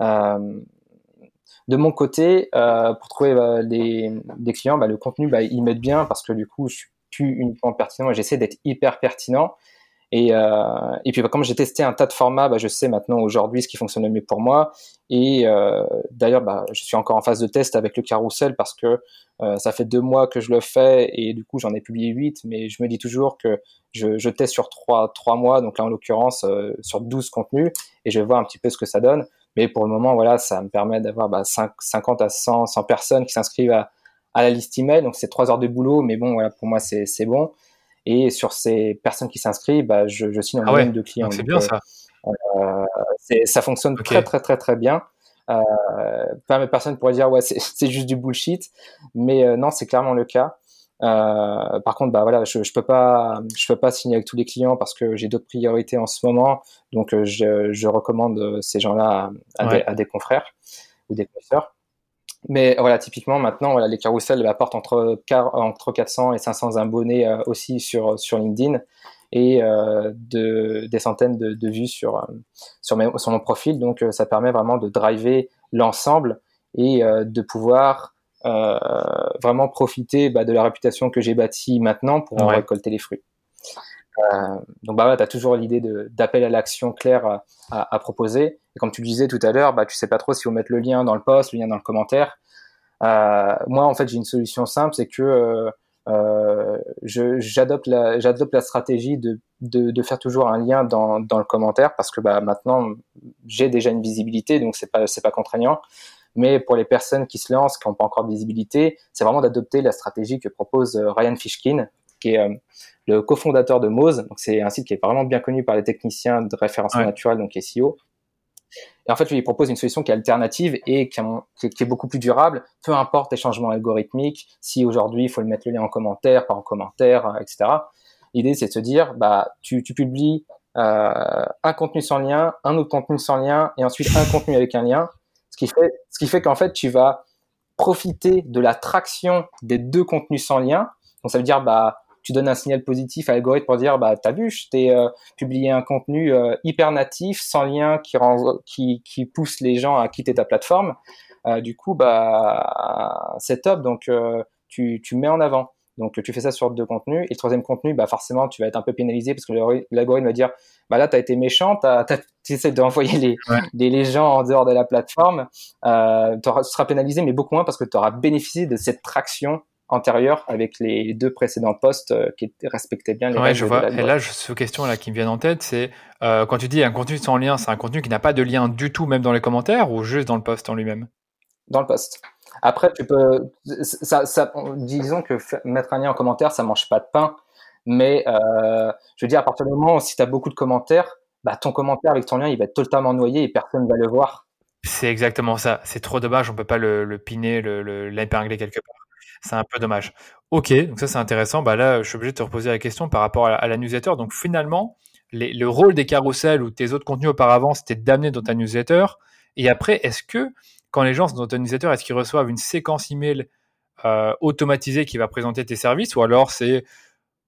de mon côté, pour trouver des, des, clients, bah, le contenu, bah, ils m'aide bien parce que du coup, je suis plus uniquement pertinent et j'essaie d'être hyper pertinent. Et, euh, et puis bah, comme j'ai testé un tas de formats, bah, je sais maintenant aujourd'hui ce qui fonctionne le mieux pour moi. Et euh, d'ailleurs, bah, je suis encore en phase de test avec le carrousel parce que euh, ça fait deux mois que je le fais et du coup j'en ai publié huit, mais je me dis toujours que je, teste sur trois, mois, donc là en l'occurrence sur 12 contenus, et je vais voir un petit peu ce que ça donne. Mais pour le moment, voilà, ça me permet d'avoir bah, 50 à 100, 100 personnes qui s'inscrivent à, à la liste email, donc c'est trois heures de boulot, mais bon, voilà, pour moi c'est bon. Et sur ces personnes qui s'inscrivent, bah, je, je signe un ah de clients. C'est bien ça. Euh, ça fonctionne très très très très bien. Euh, plein de personnes pourraient dire ouais *laughs* c'est juste du bullshit, mais euh, non c'est clairement le cas. Euh, par contre, bah voilà, je, je peux pas, je peux pas signer avec tous les clients parce que j'ai d'autres priorités en ce moment. Donc, euh, je, je recommande ces gens-là à, à, à, des confrères ou des professeurs. Mais voilà, typiquement maintenant, voilà, les carousels apportent entre, entre 400 et 500 abonnés euh, aussi sur, sur LinkedIn et euh, de, des centaines de, de vues sur, euh, sur, mes, sur, mon profil. Donc ça permet vraiment de driver l'ensemble et de pouvoir vraiment profiter bah, de la réputation que j'ai bâtie maintenant pour en récolter les fruits. Euh, donc bah tu as toujours l'idée d'appel à l'action claire à, proposer. Et comme tu le disais tout à l'heure, bah tu sais pas trop si vous mettre le lien dans le post, le lien dans le commentaire. Euh, moi en fait j'ai une solution simple, c'est que euh, euh j'adopte la, stratégie de, de, faire toujours un lien dans, dans le commentaire parce que bah, maintenant j'ai déjà une visibilité donc c'est pas pas contraignant. Mais pour les personnes qui se lancent, qui n'ont pas encore de visibilité, c'est vraiment d'adopter la stratégie que propose Ryan Fishkin, qui est le cofondateur de Moz. Donc c'est un site qui est vraiment bien connu par les techniciens de référencement naturel, donc SEO. Et en fait, lui, il propose une solution qui est alternative et qui, est beaucoup plus durable, peu importe les changements algorithmiques. Si aujourd'hui, il faut le mettre le lien en commentaire, pas en commentaire, euh, etc. L'idée, c'est de se dire, bah, tu, tu publies euh, un contenu sans lien, un autre contenu sans lien, et ensuite un contenu avec un lien. Ce qui fait, ce qui fait qu'en fait, tu vas profiter de la traction des deux contenus sans lien. Donc, ça veut dire, bah, tu donnes un signal positif à l'algorithme pour dire bah t'as vu je t'ai euh, publié un contenu euh, hyper natif sans lien qui, rend, qui qui pousse les gens à quitter ta plateforme. Euh, du coup bah c'est top. Donc tu tu mets en avant. Donc tu fais ça sur deux contenus. Et le troisième contenu bah forcément tu vas être un peu pénalisé parce que l'algorithme va dire bah là tu as été méchant tu essaies d'envoyer les, les, les gens en dehors de la plateforme. Euh, tu seras pénalisé mais beaucoup moins parce que tu auras bénéficié de cette traction antérieur avec les deux précédents postes euh, qui respectaient bien les ouais, je vois. Et là, ce question là qui me vient en tête, c'est euh, quand tu dis un contenu sans lien, c'est un contenu qui n'a pas de lien du tout, même dans les commentaires, ou juste dans le post en lui-même? Dans le post. Après, tu peux, ça, ça, disons que mettre un lien en commentaire, ça mange pas de pain, mais euh, je veux dire, à partir du moment où si tu as beaucoup de commentaires, bah, ton commentaire avec ton lien, il va être totalement noyé et personne va le voir. C'est exactement ça. C'est trop dommage, on peut pas le, le piner, l'épingler le, quelque part. C'est un peu dommage. Ok, donc ça c'est intéressant. Bah là, je suis obligé de te reposer la question par rapport à la, newsletter. Donc finalement, le rôle des carousels ou tes autres contenus auparavant, c'était d'amener dans ta newsletter. Et après, est-ce que quand les gens sont dans ta newsletter, est-ce qu'ils reçoivent une séquence email euh, automatisée qui va présenter tes services? Ou alors c'est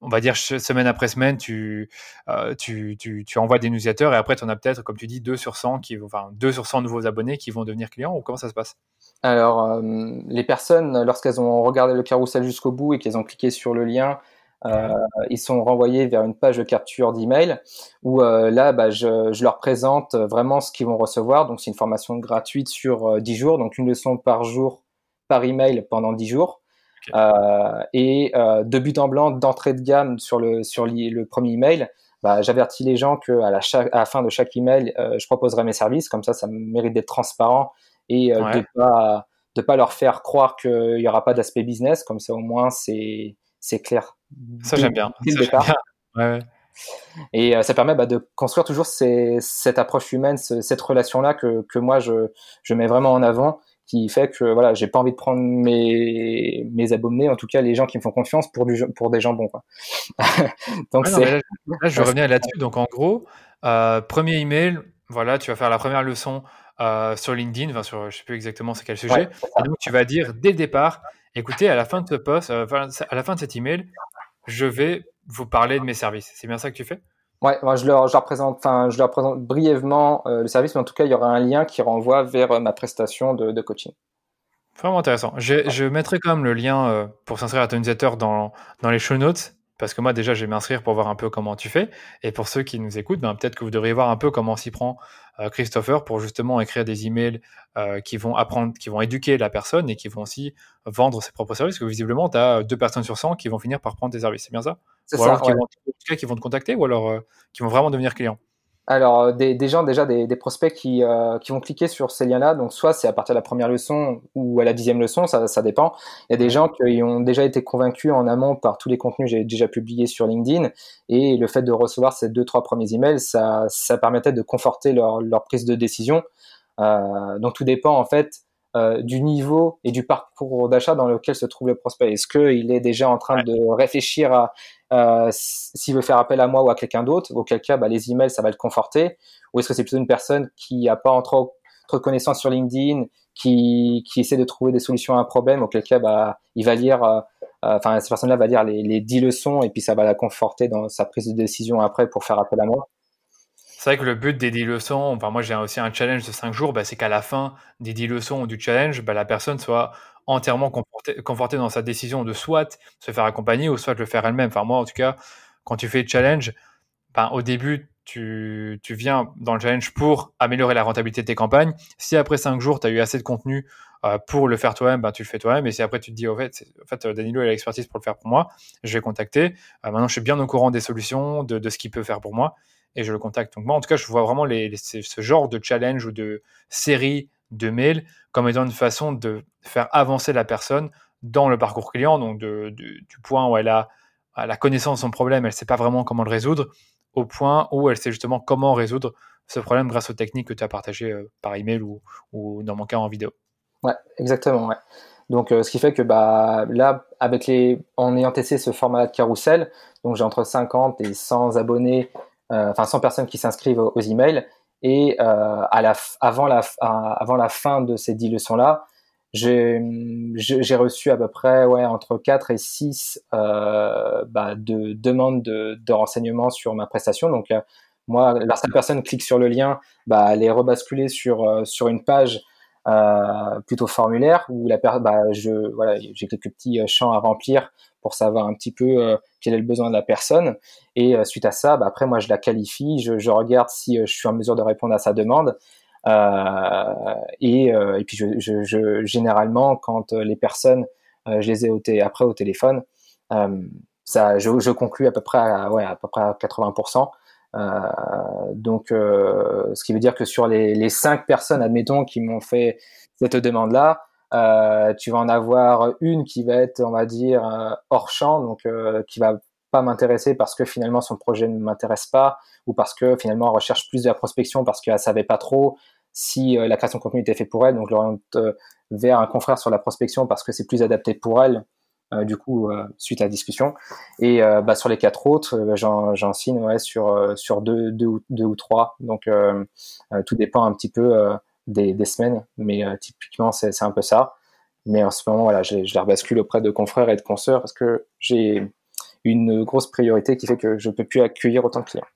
on va dire semaine après semaine, tu, euh, tu, tu, tu, envoies des newsletters et après tu en as peut-être, comme tu dis, 2 sur 100 qui, enfin, 2 sur 100 nouveaux abonnés qui vont devenir clients? Ou comment ça se passe? Alors, euh, les personnes, lorsqu'elles ont regardé le carousel jusqu'au bout et qu'elles ont cliqué sur le lien, euh, ils sont renvoyés vers une page de capture d'email où euh, là, bah, je, je, leur présente vraiment ce qu'ils vont recevoir. Donc, c'est une formation gratuite sur 10 jours, donc une leçon par jour par email pendant 10 jours. et de but en blanc, d'entrée de gamme sur le sur le premier email, bah, j'avertis les gens que à la, à la, fin de chaque email, je proposerai mes services. Comme ça, ça mérite d'être transparent et de pas de pas leur faire croire qu'il y aura pas d'aspect business. Comme ça, au moins, c'est c'est clair. Ça j'aime bien. Ouais, et euh, ça permet bah, de construire toujours ces, cette approche humaine, cette relation-là que, que, moi je, je, mets vraiment en avant, qui fait que voilà, j'ai pas envie de prendre mes, mes abonnés, en tout cas les gens qui me font confiance pour, du, pour des gens bons. Quoi. *laughs* Donc là, je vais *laughs* revenir là-dessus. Donc en gros, euh, premier email, voilà, tu vas faire la première leçon euh, sur LinkedIn, enfin sur je sais plus exactement c'est quel sujet. et donc tu vas dire dès le départ, écoutez, à la fin de ce post, à la fin de cet email, je vais vous parler de mes services. C'est bien ça que tu fais? Ouais, moi je leur, je leur présente, enfin je leur présente brièvement euh, le service, mais en tout cas il y aura un lien qui renvoie vers euh, ma prestation de, de, coaching. Vraiment intéressant. Je, je, mettrai quand même le lien euh, pour s'inscrire à ton newsletter dans, dans les show notes parce que moi déjà je vais m'inscrire pour voir un peu comment tu fais. Et pour ceux qui nous écoutent ben, peut-être que vous devriez voir un peu comment s'y prend euh, Christopher pour justement écrire des emails euh, qui vont apprendre qui vont éduquer la personne et qui vont aussi vendre ses propres services. Parce que visiblement tu as deux personnes sur 100 qui vont finir par prendre tes services. C'est bien ça? C'est ça qui vont, cas qui vont te contacter ou alors euh, qui vont vraiment devenir clients alors, euh, des, des, gens, déjà, des, des prospects qui, euh, qui vont cliquer sur ces liens-là. Donc, soit c'est à partir de la première leçon ou à la dixième leçon, ça, ça dépend. Il y a des gens qui ont déjà été convaincus en amont par tous les contenus que j'ai déjà publiés sur LinkedIn. Et le fait de recevoir ces deux, trois premiers emails, ça, ça permettait de conforter leur, leur prise de décision. Euh, donc, tout dépend, en fait, euh, du niveau et du parcours d'achat dans lequel se trouve le prospect. Est-ce qu'il est déjà en train de réfléchir à euh, s'il veut faire appel à moi ou à quelqu'un d'autre, auquel cas bah, les emails ça va le conforter, ou est-ce que c'est plutôt une personne qui n'a pas trop, trop de connaissances sur LinkedIn, qui, qui essaie de trouver des solutions à un problème, auquel cas bah, il va lire, euh, euh, enfin cette personne-là va lire les, les 10 leçons et puis ça va la conforter dans sa prise de décision après pour faire appel à moi. C'est vrai que le but des 10 leçons, enfin moi j'ai aussi un challenge de 5 jours, bah, c'est qu'à la fin des 10 leçons ou du challenge, bah, la personne soit entièrement confortée, dans sa décision de soit se faire accompagner ou soit le faire elle-même. Enfin moi en tout cas, quand tu fais le challenge, ben, au début tu, tu, viens dans le challenge pour améliorer la rentabilité de tes campagnes. Si après 5 jours, tu as eu assez de contenu euh, pour le faire toi-même, ben, tu le fais toi-même. Et si après tu te dis, au fait, en fait Danilo a l'expertise pour le faire pour moi, je vais contacter. Euh, maintenant, je suis bien au courant des solutions, de, de ce qu'il peut faire pour moi et je le contacte. Donc moi, en tout cas, je vois vraiment les, ce genre de challenge ou de série de mails comme étant une façon de faire avancer la personne dans le parcours client, donc du point où elle a la connaissance de son problème, elle ne sait pas vraiment comment le résoudre, au point où elle sait justement comment résoudre ce problème grâce aux techniques que tu as partagées euh, par email ou, ou dans mon cas en vidéo. Ouais, exactement. Donc, euh, ce qui fait que bah, là, avec les, en ayant testé ce format de carrousel, donc j'ai entre 50 et 100 abonnés euh, enfin 100 personnes qui s'inscrivent aux, emails. Et euh, avant, la, fin de ces 10 leçons-là, j'ai reçu à peu près entre 4 et 6 euh, bah, de demandes de, renseignements sur ma prestation. Donc, euh, moi, lorsque la personne clique sur le lien, bah, elle est rebasculée sur, une page plutôt formulaire où la bah, voilà j'ai quelques petits champs à remplir pour savoir un petit peu euh, quel est le besoin de la personne. Et euh, suite à ça, bah, après, moi, je la qualifie, je, regarde si euh, je suis en mesure de répondre à sa demande. et, et puis, je, généralement, quand les personnes, je les ai au après au téléphone, ça, je, conclue à peu près à, ouais, à peu près à 80%. Euh, donc, ce qui veut dire que sur les, les cinq personnes, admettons, qui m'ont fait cette demande-là, euh, tu vas en avoir une qui va être, on va dire, euh, hors champ, donc euh, qui va pas m'intéresser parce que finalement son projet ne m'intéresse pas ou parce que finalement elle recherche plus de la prospection parce qu'elle savait pas trop si la création de contenu était fait pour elle, donc je l'oriente vers un confrère sur la prospection parce que c'est plus adapté pour elle. du coup, suite à la discussion. Et bah, sur les quatre autres, j'en signe sur, sur deux, deux, ou, deux ou trois. Donc, tout dépend un petit peu des, semaines, mais euh, typiquement c'est un peu ça. Mais en ce moment, voilà, je, je la rebascule auprès de confrères et de consoeurs parce que j'ai une grosse priorité qui fait que je ne peux plus accueillir autant de clients.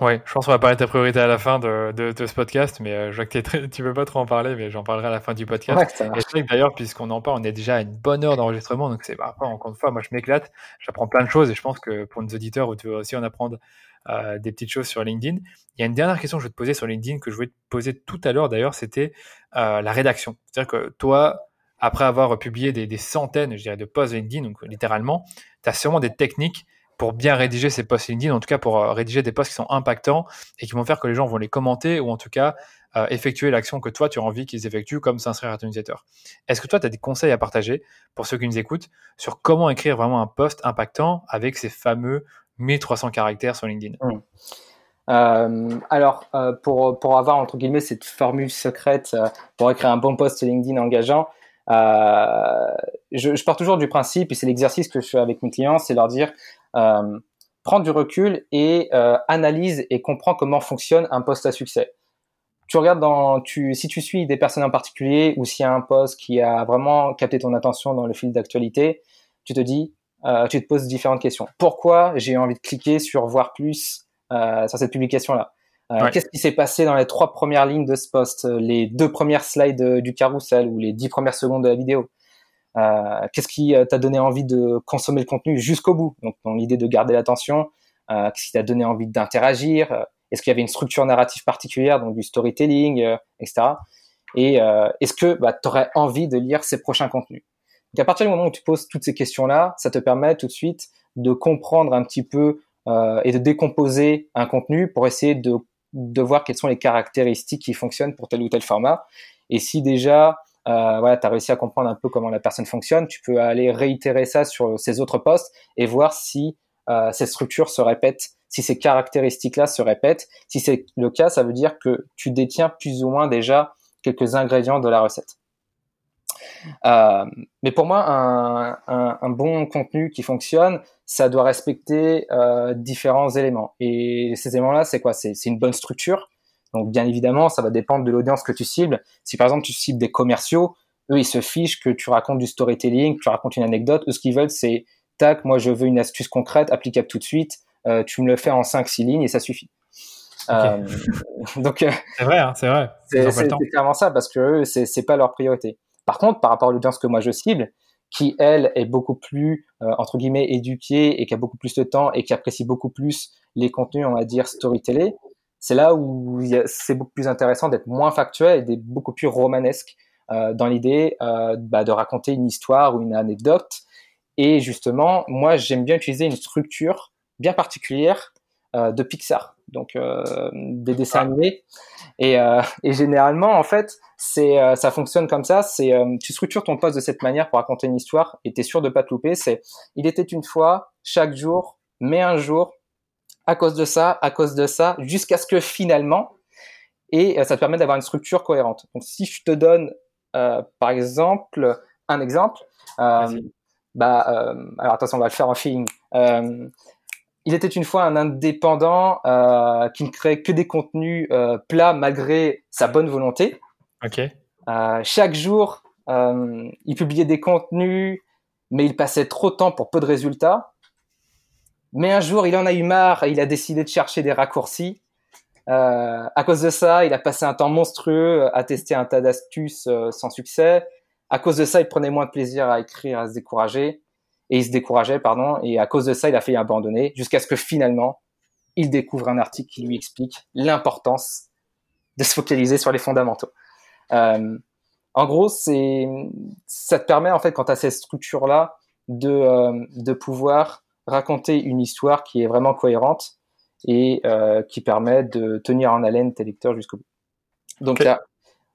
Oui, je pense qu'on va parler de ta priorité à la fin de, de, ce podcast, mais je vois que tu ne veux pas trop en parler, mais j'en parlerai à la fin du podcast. et je sais que d'ailleurs, puisqu'on en parle, on est déjà à une bonne heure d'enregistrement, donc c'est bah, encore une fois, moi je m'éclate, j'apprends plein de choses et je pense que pour nos auditeurs, tu veux aussi en apprendre euh, des petites choses sur LinkedIn. Il y a une dernière question que je vais te poser sur LinkedIn que je voulais te poser tout à l'heure d'ailleurs, c'était euh, la rédaction. C'est-à-dire que toi, après avoir publié des, centaines, je dirais, de posts LinkedIn, donc littéralement, tu as sûrement des techniques pour bien rédiger ces posts LinkedIn, en tout cas pour euh, rédiger des posts qui sont impactants et qui vont faire que les gens vont les commenter ou en tout cas effectuer l'action que toi tu as envie qu'ils effectuent, comme s'inscrire à ton newsletter. Est-ce que toi tu as des conseils à partager pour ceux qui nous écoutent sur comment écrire vraiment un post impactant avec ces fameux 1300 caractères sur LinkedIn mmh. euh, alors, pour, pour avoir entre guillemets cette formule secrète pour écrire un bon post LinkedIn engageant, je, pars toujours du principe, et c'est l'exercice que je fais avec mes clients, c'est leur dire euh, prends du recul et euh, analyse et comprends comment fonctionne un poste à succès. Tu regardes dans, tu, si tu suis des personnes en particulier ou s'il y a un poste qui a vraiment capté ton attention dans le fil d'actualité, tu te dis, euh, tu te poses différentes questions. Pourquoi j'ai envie de cliquer sur voir plus euh, sur cette publication-là? Euh, Qu'est-ce qui s'est passé dans les trois premières lignes de ce poste, les deux premières slides du carrousel ou les dix premières secondes de la vidéo? Euh, qu'est-ce qui euh, t'a donné envie de consommer le contenu jusqu'au bout? Donc, dans l'idée de garder l'attention, euh, qu'est-ce qui t'a donné envie d'interagir? Est-ce qu'il y avait une structure narrative particulière, donc du storytelling, etc. Et est-ce que bah, tu aurais envie de lire ces prochains contenus? Donc, à partir du moment où tu poses toutes ces questions-là, ça te permet tout de suite de comprendre un petit peu et de décomposer un contenu pour essayer de, voir quelles sont les caractéristiques qui fonctionnent pour tel ou tel format. Et si déjà euh, voilà, tu as réussi à comprendre un peu comment la personne fonctionne, tu peux aller réitérer ça sur ces autres postes et voir si euh, ces structures se répètent, si ces caractéristiques-là se répètent. Si c'est le cas, ça veut dire que tu détiens plus ou moins déjà quelques ingrédients de la recette. Euh, mais pour moi, un, un, un, bon contenu qui fonctionne, ça doit respecter euh, différents éléments. Et ces éléments-là, c'est quoi? C'est une bonne structure, donc bien évidemment, ça va dépendre de l'audience que tu cibles. Si par exemple tu cibles des commerciaux, eux ils se fichent que tu racontes du storytelling, que tu racontes une anecdote. Eux ce qu'ils veulent c'est tac, moi je veux une astuce concrète, applicable tout de suite. Euh, tu me le fais en 5-6 lignes et ça suffit. *laughs* Donc euh, c'est vrai, hein, c'est vrai. C'est clairement ça parce que c'est pas leur priorité. Par contre, par rapport à l'audience que moi je cible, qui elle est beaucoup plus entre guillemets éduquée et qui a beaucoup plus de temps et qui apprécie beaucoup plus les contenus, on va dire storytelling, c'est là où c'est beaucoup plus intéressant d'être moins factuel et d'être beaucoup plus romanesque euh, dans l'idée euh, bah, de raconter une histoire ou une anecdote. Et justement, moi, j'aime bien utiliser une structure bien particulière euh, de Pixar, donc euh, des dessins animés. Et, euh, et, généralement, en fait, c'est ça fonctionne comme ça. C'est tu structures ton poste de cette manière pour raconter une histoire et t'es sûr de pas te louper. C'est il était une fois, chaque jour, mais un jour, à cause de ça, à cause de ça, jusqu'à ce que finalement, et euh, ça te permet d'avoir une structure cohérente. Donc si je te donne, euh, par exemple, un exemple, euh, bah, euh, alors attention, on va le faire en feeling. Euh, il était une fois un indépendant qui ne créait que des contenus plats malgré sa bonne volonté. Ok. chaque jour, il publiait des contenus, mais il passait trop de temps pour peu de résultats. Mais un jour, il en a eu marre et il a décidé de chercher des raccourcis. Euh, à cause de ça, il a passé un temps monstrueux à tester un tas d'astuces euh, sans succès. À cause de ça, il prenait moins de plaisir à écrire, à se décourager. Et il se décourageait, pardon. Et à cause de ça, il a failli abandonner jusqu'à ce que finalement, il découvre un article qui lui explique l'importance de se focaliser sur les fondamentaux. Euh, en gros, c'est, ça te permet, en fait, quand tu as cette structure-là, de, euh, de pouvoir raconter une histoire qui est vraiment cohérente et euh, qui permet de tenir en haleine tes lecteurs jusqu'au bout. Donc,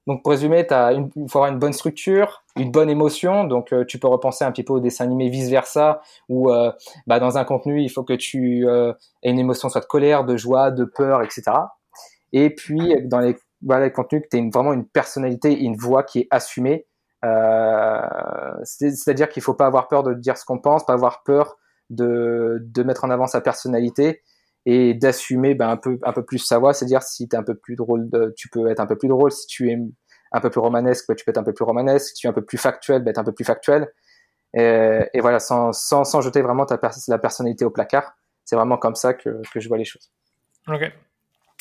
donc pour résumer, il faut avoir une bonne structure, une bonne émotion. Donc euh, tu peux repenser un petit peu au dessin animé vice versa, où euh, bah, dans un contenu il faut que tu euh, aies une émotion soit de colère, de joie, de peur, etc. Et puis dans les, voilà, les contenus que tu aies vraiment une personnalité une voix qui est assumée. C'est-à-dire qu'il faut pas avoir peur de dire ce qu'on pense, pas avoir peur de, de mettre en avant sa personnalité et d'assumer ben, un peu un peu plus sa voix. C'est-à-dire si tu es un peu plus drôle tu peux être un peu plus drôle. Si tu es un peu plus romanesque ben, tu peux être un peu plus romanesque. Si tu es un peu plus factuel ben, être un peu plus factuel. Et, et voilà sans, sans, sans jeter vraiment ta la personnalité au placard. C'est vraiment comme ça que, que je vois les choses. Ok.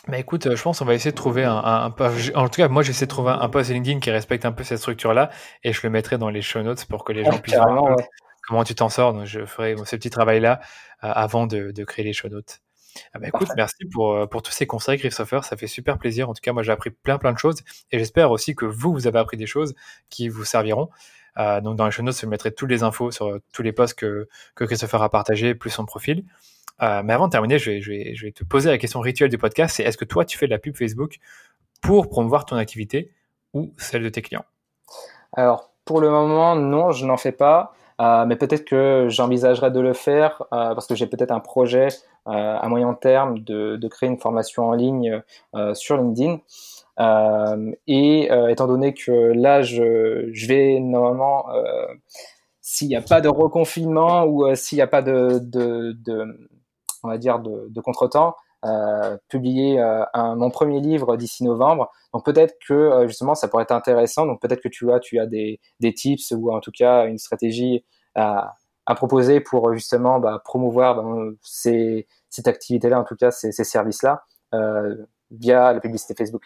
Bah écoute, je pense qu'on va essayer de trouver un, un, En tout cas, moi, j'essaie de trouver un post LinkedIn qui respecte un peu cette structure-là, et je le mettrai dans les show notes pour que les gens puissent voir comment tu t'en sors. Donc, je ferai ce petit travail-là euh, avant de, de, créer les show notes. Ah bah écoute, merci pour, euh, pour tous ces conseils, Christopher. Ça fait super plaisir. En tout cas, moi, j'ai appris plein, plein de choses. Et j'espère aussi que vous, vous avez appris des choses qui vous serviront. donc dans les show notes, je mettrai toutes les infos sur tous les posts que, que Christopher a partagés, plus son profil. mais avant de terminer, je vais, je, vais, je vais, te poser la question rituelle du podcast, c'est est-ce que toi, tu fais de la pub Facebook pour promouvoir ton activité ou celle de tes clients? Alors, pour le moment, non, je n'en fais pas. Euh, mais peut-être que j'envisagerais de le faire euh, parce que j'ai peut-être un projet euh, à moyen terme de, de, créer une formation en ligne sur LinkedIn. et étant donné que là, je, je vais normalement, s'il n'y a pas de reconfinement ou s'il n'y a pas de, de, de, on va dire, de contretemps, euh, publier euh, mon premier livre d'ici novembre. Donc peut-être que euh, justement ça pourrait être intéressant. Donc peut-être que tu as, tu as des, des tips ou en tout cas une stratégie à, proposer pour justement bah, promouvoir ces, cette activité-là, en tout cas ces, ces services-là, via la publicité Facebook.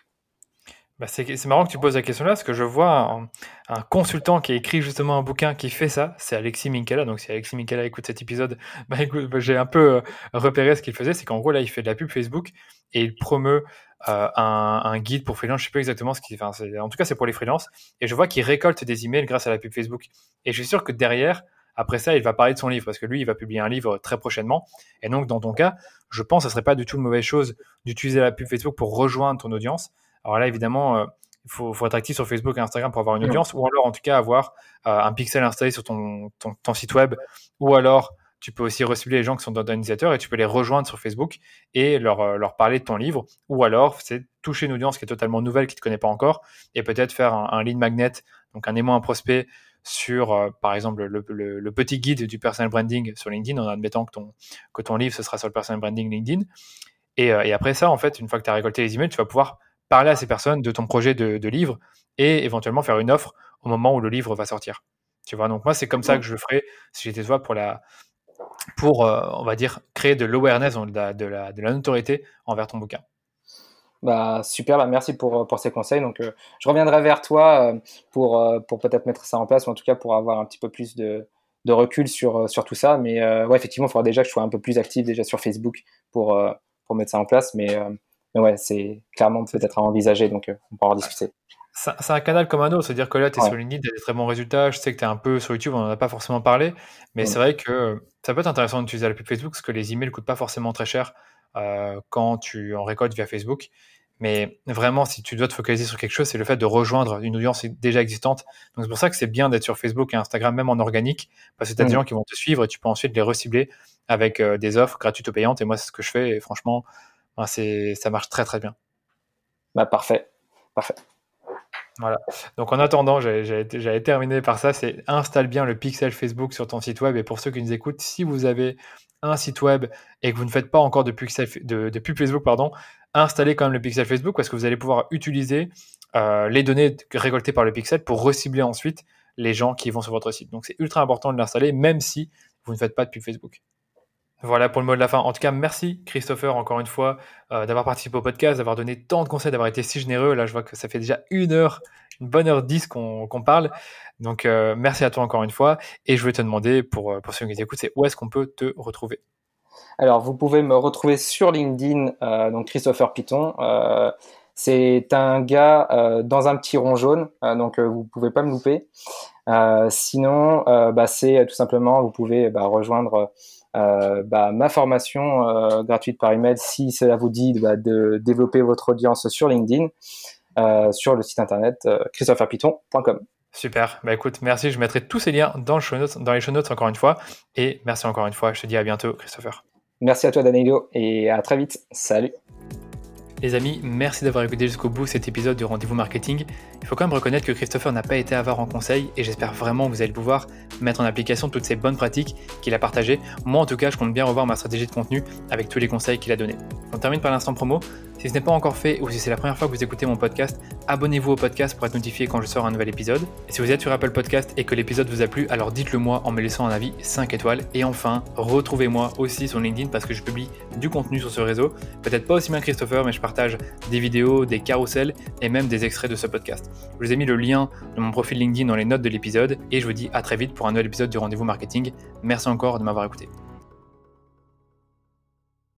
Bah c'est marrant que tu poses la question là, parce que je vois un, consultant qui a écrit justement un bouquin qui fait ça, c'est Alexis Minkela. Donc si Alexis Minkela écoute cet épisode, *laughs* bah, bah, j'ai un peu euh, repéré ce qu'il faisait, c'est qu'en gros là il fait de la pub Facebook et il promeut euh, un, guide pour freelance, je sais pas exactement ce qu'il fait, enfin, en tout cas c'est pour les freelances, et je vois qu'il récolte des emails grâce à la pub Facebook. Et je suis sûr que derrière, après ça, il va parler de son livre, parce que lui, il va publier un livre très prochainement. Et donc dans ton cas, je pense que ce serait pas du tout une mauvaise chose d'utiliser la pub Facebook pour rejoindre ton audience alors là, évidemment, euh, il faut, être actif sur Facebook et Instagram pour avoir une audience, ou alors en tout cas avoir euh, un pixel installé sur ton, ton, site web, ou alors tu peux aussi recibler les gens qui sont dans et tu peux les rejoindre sur Facebook et leur, euh, leur parler de ton livre, ou alors c'est toucher une audience qui est totalement nouvelle, qui ne te connaît pas encore, et peut-être faire un, lead magnet, donc un aimant, un prospect sur, par exemple, le, petit guide du personal branding sur LinkedIn, en admettant que ton, que ton livre, ce sera sur le personal branding LinkedIn. Et, et après ça, en fait, une fois que tu as récolté les emails, tu vas pouvoir parler à ces personnes de ton projet de, livre et éventuellement faire une offre au moment où le livre va sortir. Tu vois, donc moi, c'est comme ça que je le ferais si j'étais toi pour la, pour, euh, on va dire, créer de l'awareness, de la, de, la, de la notoriété envers ton bouquin. Bah, super, bah, merci pour, pour ces conseils. Donc, euh, je reviendrai vers toi euh, pour, pour peut-être mettre ça en place, ou en tout cas pour avoir un petit peu plus de, de recul sur, sur tout ça. Mais ouais, effectivement, il faudra déjà que je sois un peu plus actif déjà sur Facebook pour, pour mettre ça en place. Mais mais ouais, c'est clairement peut-être à envisager, donc euh, on pourra en discuter. C'est un canal comme un autre, c'est-à-dire que là, tu es sur LinkedIn, tu as des très bons résultats. Je sais que tu es un peu sur YouTube, on n'en a pas forcément parlé, mais c'est vrai que ça peut être intéressant d'utiliser la pub Facebook parce que les emails ne coûtent pas forcément très cher euh, quand tu en récoltes via Facebook. Mais vraiment, si tu dois te focaliser sur quelque chose, c'est le fait de rejoindre une audience déjà existante. Donc c'est pour ça que c'est bien d'être sur Facebook et Instagram, même en organique, parce que tu as des gens qui vont te suivre et tu peux ensuite les recibler avec euh, des offres gratuites ou payantes. Et moi, c'est ce que je fais. Et franchement, c'est, ça marche très très bien. Bah, parfait, parfait. Voilà. Donc en attendant, j'allais terminer par ça, c'est installe bien le pixel Facebook sur ton site web. Et pour ceux qui nous écoutent, si vous avez un site web et que vous ne faites pas encore de, pixel, de, pub Facebook, pardon, installez quand même le pixel Facebook parce que vous allez pouvoir utiliser euh, les données récoltées par le pixel pour recibler ensuite les gens qui vont sur votre site. Donc c'est ultra important de l'installer même si vous ne faites pas de pub Facebook. Voilà pour le mot de la fin. En tout cas, merci Christopher encore une fois euh, d'avoir participé au podcast, d'avoir donné tant de conseils, d'avoir été si généreux. Là, je vois que ça fait déjà une heure, une bonne heure dix qu'on parle. Donc, euh, merci à toi encore une fois. Et je voulais te demander, pour, euh, pour ceux qui écoutent, c'est où est-ce qu'on peut te retrouver? Alors, vous pouvez me retrouver sur LinkedIn, donc Christopher Piton. c'est un gars dans un petit rond jaune, donc vous pouvez pas me louper. sinon, bah, c'est tout simplement, vous pouvez bah, rejoindre euh, bah, ma formation euh, gratuite par email si cela vous dit bah, de développer votre audience sur LinkedIn euh, sur le site internet christopherpiton.com. Super. Bah écoute, merci. Je mettrai tous ces liens dans, le dans les show notes encore une fois. Et merci encore une fois. Je te dis à bientôt, Christopher. Merci à toi, Danilo, et à très vite. Salut. Les amis, merci d'avoir écouté jusqu'au bout cet épisode du Rendez-vous Marketing. Il faut quand même reconnaître que Christopher n'a pas été avare en conseil et j'espère vraiment que vous allez pouvoir mettre en application toutes ces bonnes pratiques qu'il a partagées. Moi en tout cas, je compte bien revoir ma stratégie de contenu avec tous les conseils qu'il a donnés. On termine par l'instant promo. Si ce n'est pas encore fait ou si c'est la première fois que vous écoutez mon podcast, abonnez-vous au podcast pour être notifié quand je sors un nouvel épisode. Et si vous êtes sur Apple Podcast et que l'épisode vous a plu, alors dites-le moi en me laissant un avis 5 étoiles. Et enfin, retrouvez-moi aussi sur LinkedIn parce que je publie du contenu sur ce réseau. Peut-être pas aussi bien Christopher, mais je des vidéos, des carousels et même des extraits de ce podcast. Je vous ai mis le lien de mon profil LinkedIn dans les notes de l'épisode et je vous dis à très vite pour un nouvel épisode du rendez-vous marketing. Merci encore de m'avoir écouté.